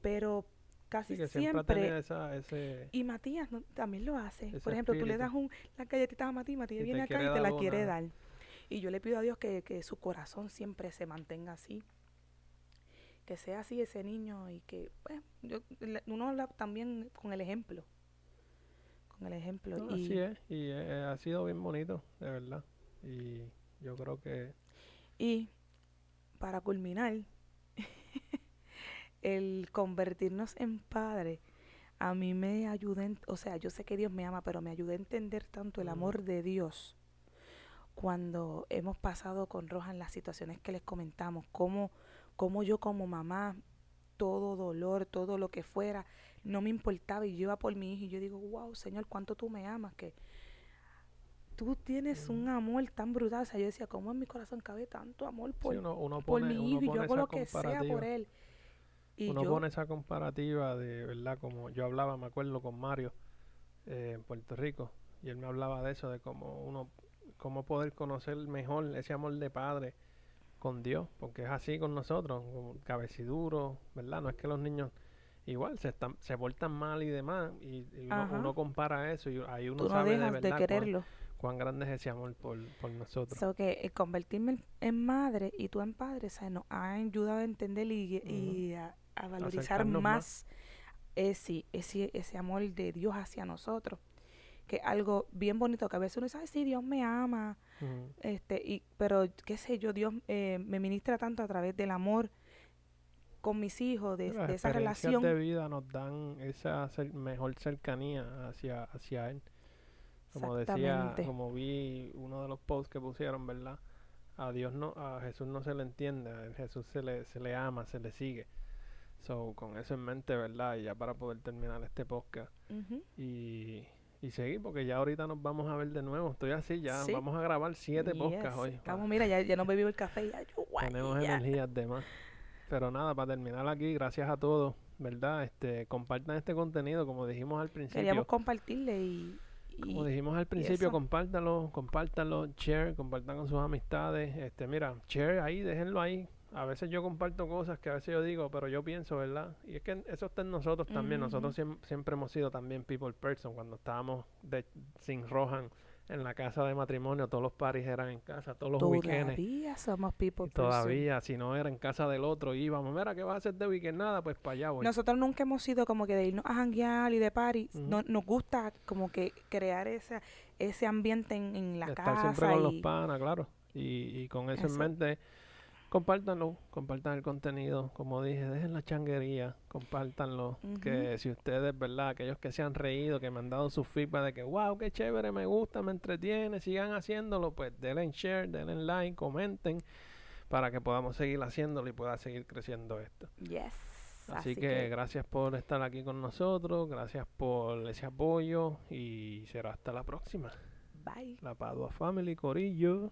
pero casi Sí, que siempre, siempre ha tenido esa, ese... y Matías no- también lo hace. Por ejemplo, tú le espíritu. das un, las galletitas a Matías, Matías Y viene acá y te la quiere dar. Y yo le pido a Dios que, que su corazón siempre se mantenga así. Que sea así ese niño y que, pues, yo, uno habla también con el ejemplo. Con el ejemplo. No, y, así es, y eh, ha sido bien bonito, de verdad. Y yo creo que... y para culminar, [laughs] el convertirnos en padre a mí me ayuda, en- o sea, yo sé que Dios me ama, pero me ayuda a entender tanto el Ujú. amor de Dios cuando hemos pasado con Rohan las situaciones que les comentamos, cómo, cómo yo como mamá, todo dolor, todo lo que fuera, no me importaba y yo iba por mi hijo y yo digo, wow, Señor, cuánto tú me amas, que tú tienes un amor tan brutal. O sea, yo decía, ¿cómo en mi corazón cabe tanto amor por, sí, uno, uno por mi hijo y yo hago lo que sea por él? Y uno yo, pone esa comparativa de, ¿verdad? Como yo hablaba, me acuerdo, con Mario eh, en Puerto Rico, y él me hablaba de eso, de cómo uno, cómo poder conocer mejor ese amor de padre con Dios, porque es así con nosotros, como cabeciduro, ¿verdad? No es que los niños igual se están, se portan mal y demás, y, y uno, uno compara eso y ahí uno tú no sabe de verdad de cuán- quererlo. cuán, grande es ese amor por, por nosotros. So que el convertirme en, en madre y tú en padre, o sea, nos ha ayudado a entender y, y a, a valorizar Acercarnos más ese, ese, ese amor de Dios hacia nosotros. Que es algo bien bonito que a veces uno dice, ay, sí, Dios me ama, este, y, pero qué sé yo, Dios eh, me ministra tanto a través del amor con mis hijos, de, esa relación. de vida nos dan esa cer- mejor cercanía hacia, hacia él. Como decía, como vi uno de los posts que pusieron, ¿verdad? A Dios no, a Jesús no se le entiende, a Jesús se le, se le ama, se le sigue. So, con eso en mente, ¿verdad? Y ya para poder terminar este podcast y, y seguir, porque ya ahorita nos vamos a ver de nuevo. Estoy así, ya Sí. vamos a grabar siete podcasts Yes. hoy. Estamos, mira, ya, ya no bebí el café, ya yo, guay, Tenemos ya. energías de más. Pero nada, para terminar aquí, gracias a todos, ¿verdad? Este, compartan este contenido, como dijimos al principio. Queríamos compartirle y, y- Como dijimos al principio, compártanlo, compártanlo, share, compartan con sus amistades. Este, mira, share ahí, déjenlo ahí. A veces yo comparto cosas que a veces yo digo, pero yo pienso, ¿verdad? Y es que eso está en nosotros también. Nosotros siem- siempre hemos sido también people person. Cuando estábamos de, sin Rohan en la casa de matrimonio, todos los paris eran en casa, todos los weekends. todavía somos people Y person. todavía, si no era en casa del otro, íbamos, mira, ¿qué vas a hacer de weekend? Nada, pues para allá voy. Nosotros nunca hemos sido como que de irnos a janguear y de party. No- nos gusta como que crear esa, ese ambiente en, en la Estar casa. siempre con los panas, claro. Y, y con eso, Eso. en mente, compártanlo, compartan el contenido, como dije, dejen la changuería, compártanlo, que si ustedes, ¿verdad? Aquellos que se han reído, que me han dado su feedback de que, wow, qué chévere, me gusta, me entretiene, sigan haciéndolo, pues denle en share, denle en like, comenten, para que podamos seguir haciéndolo y pueda seguir creciendo esto. Yes. Así, que, gracias por estar aquí con nosotros, gracias por ese apoyo y será hasta la próxima. bye. La Padua Family, Corillo.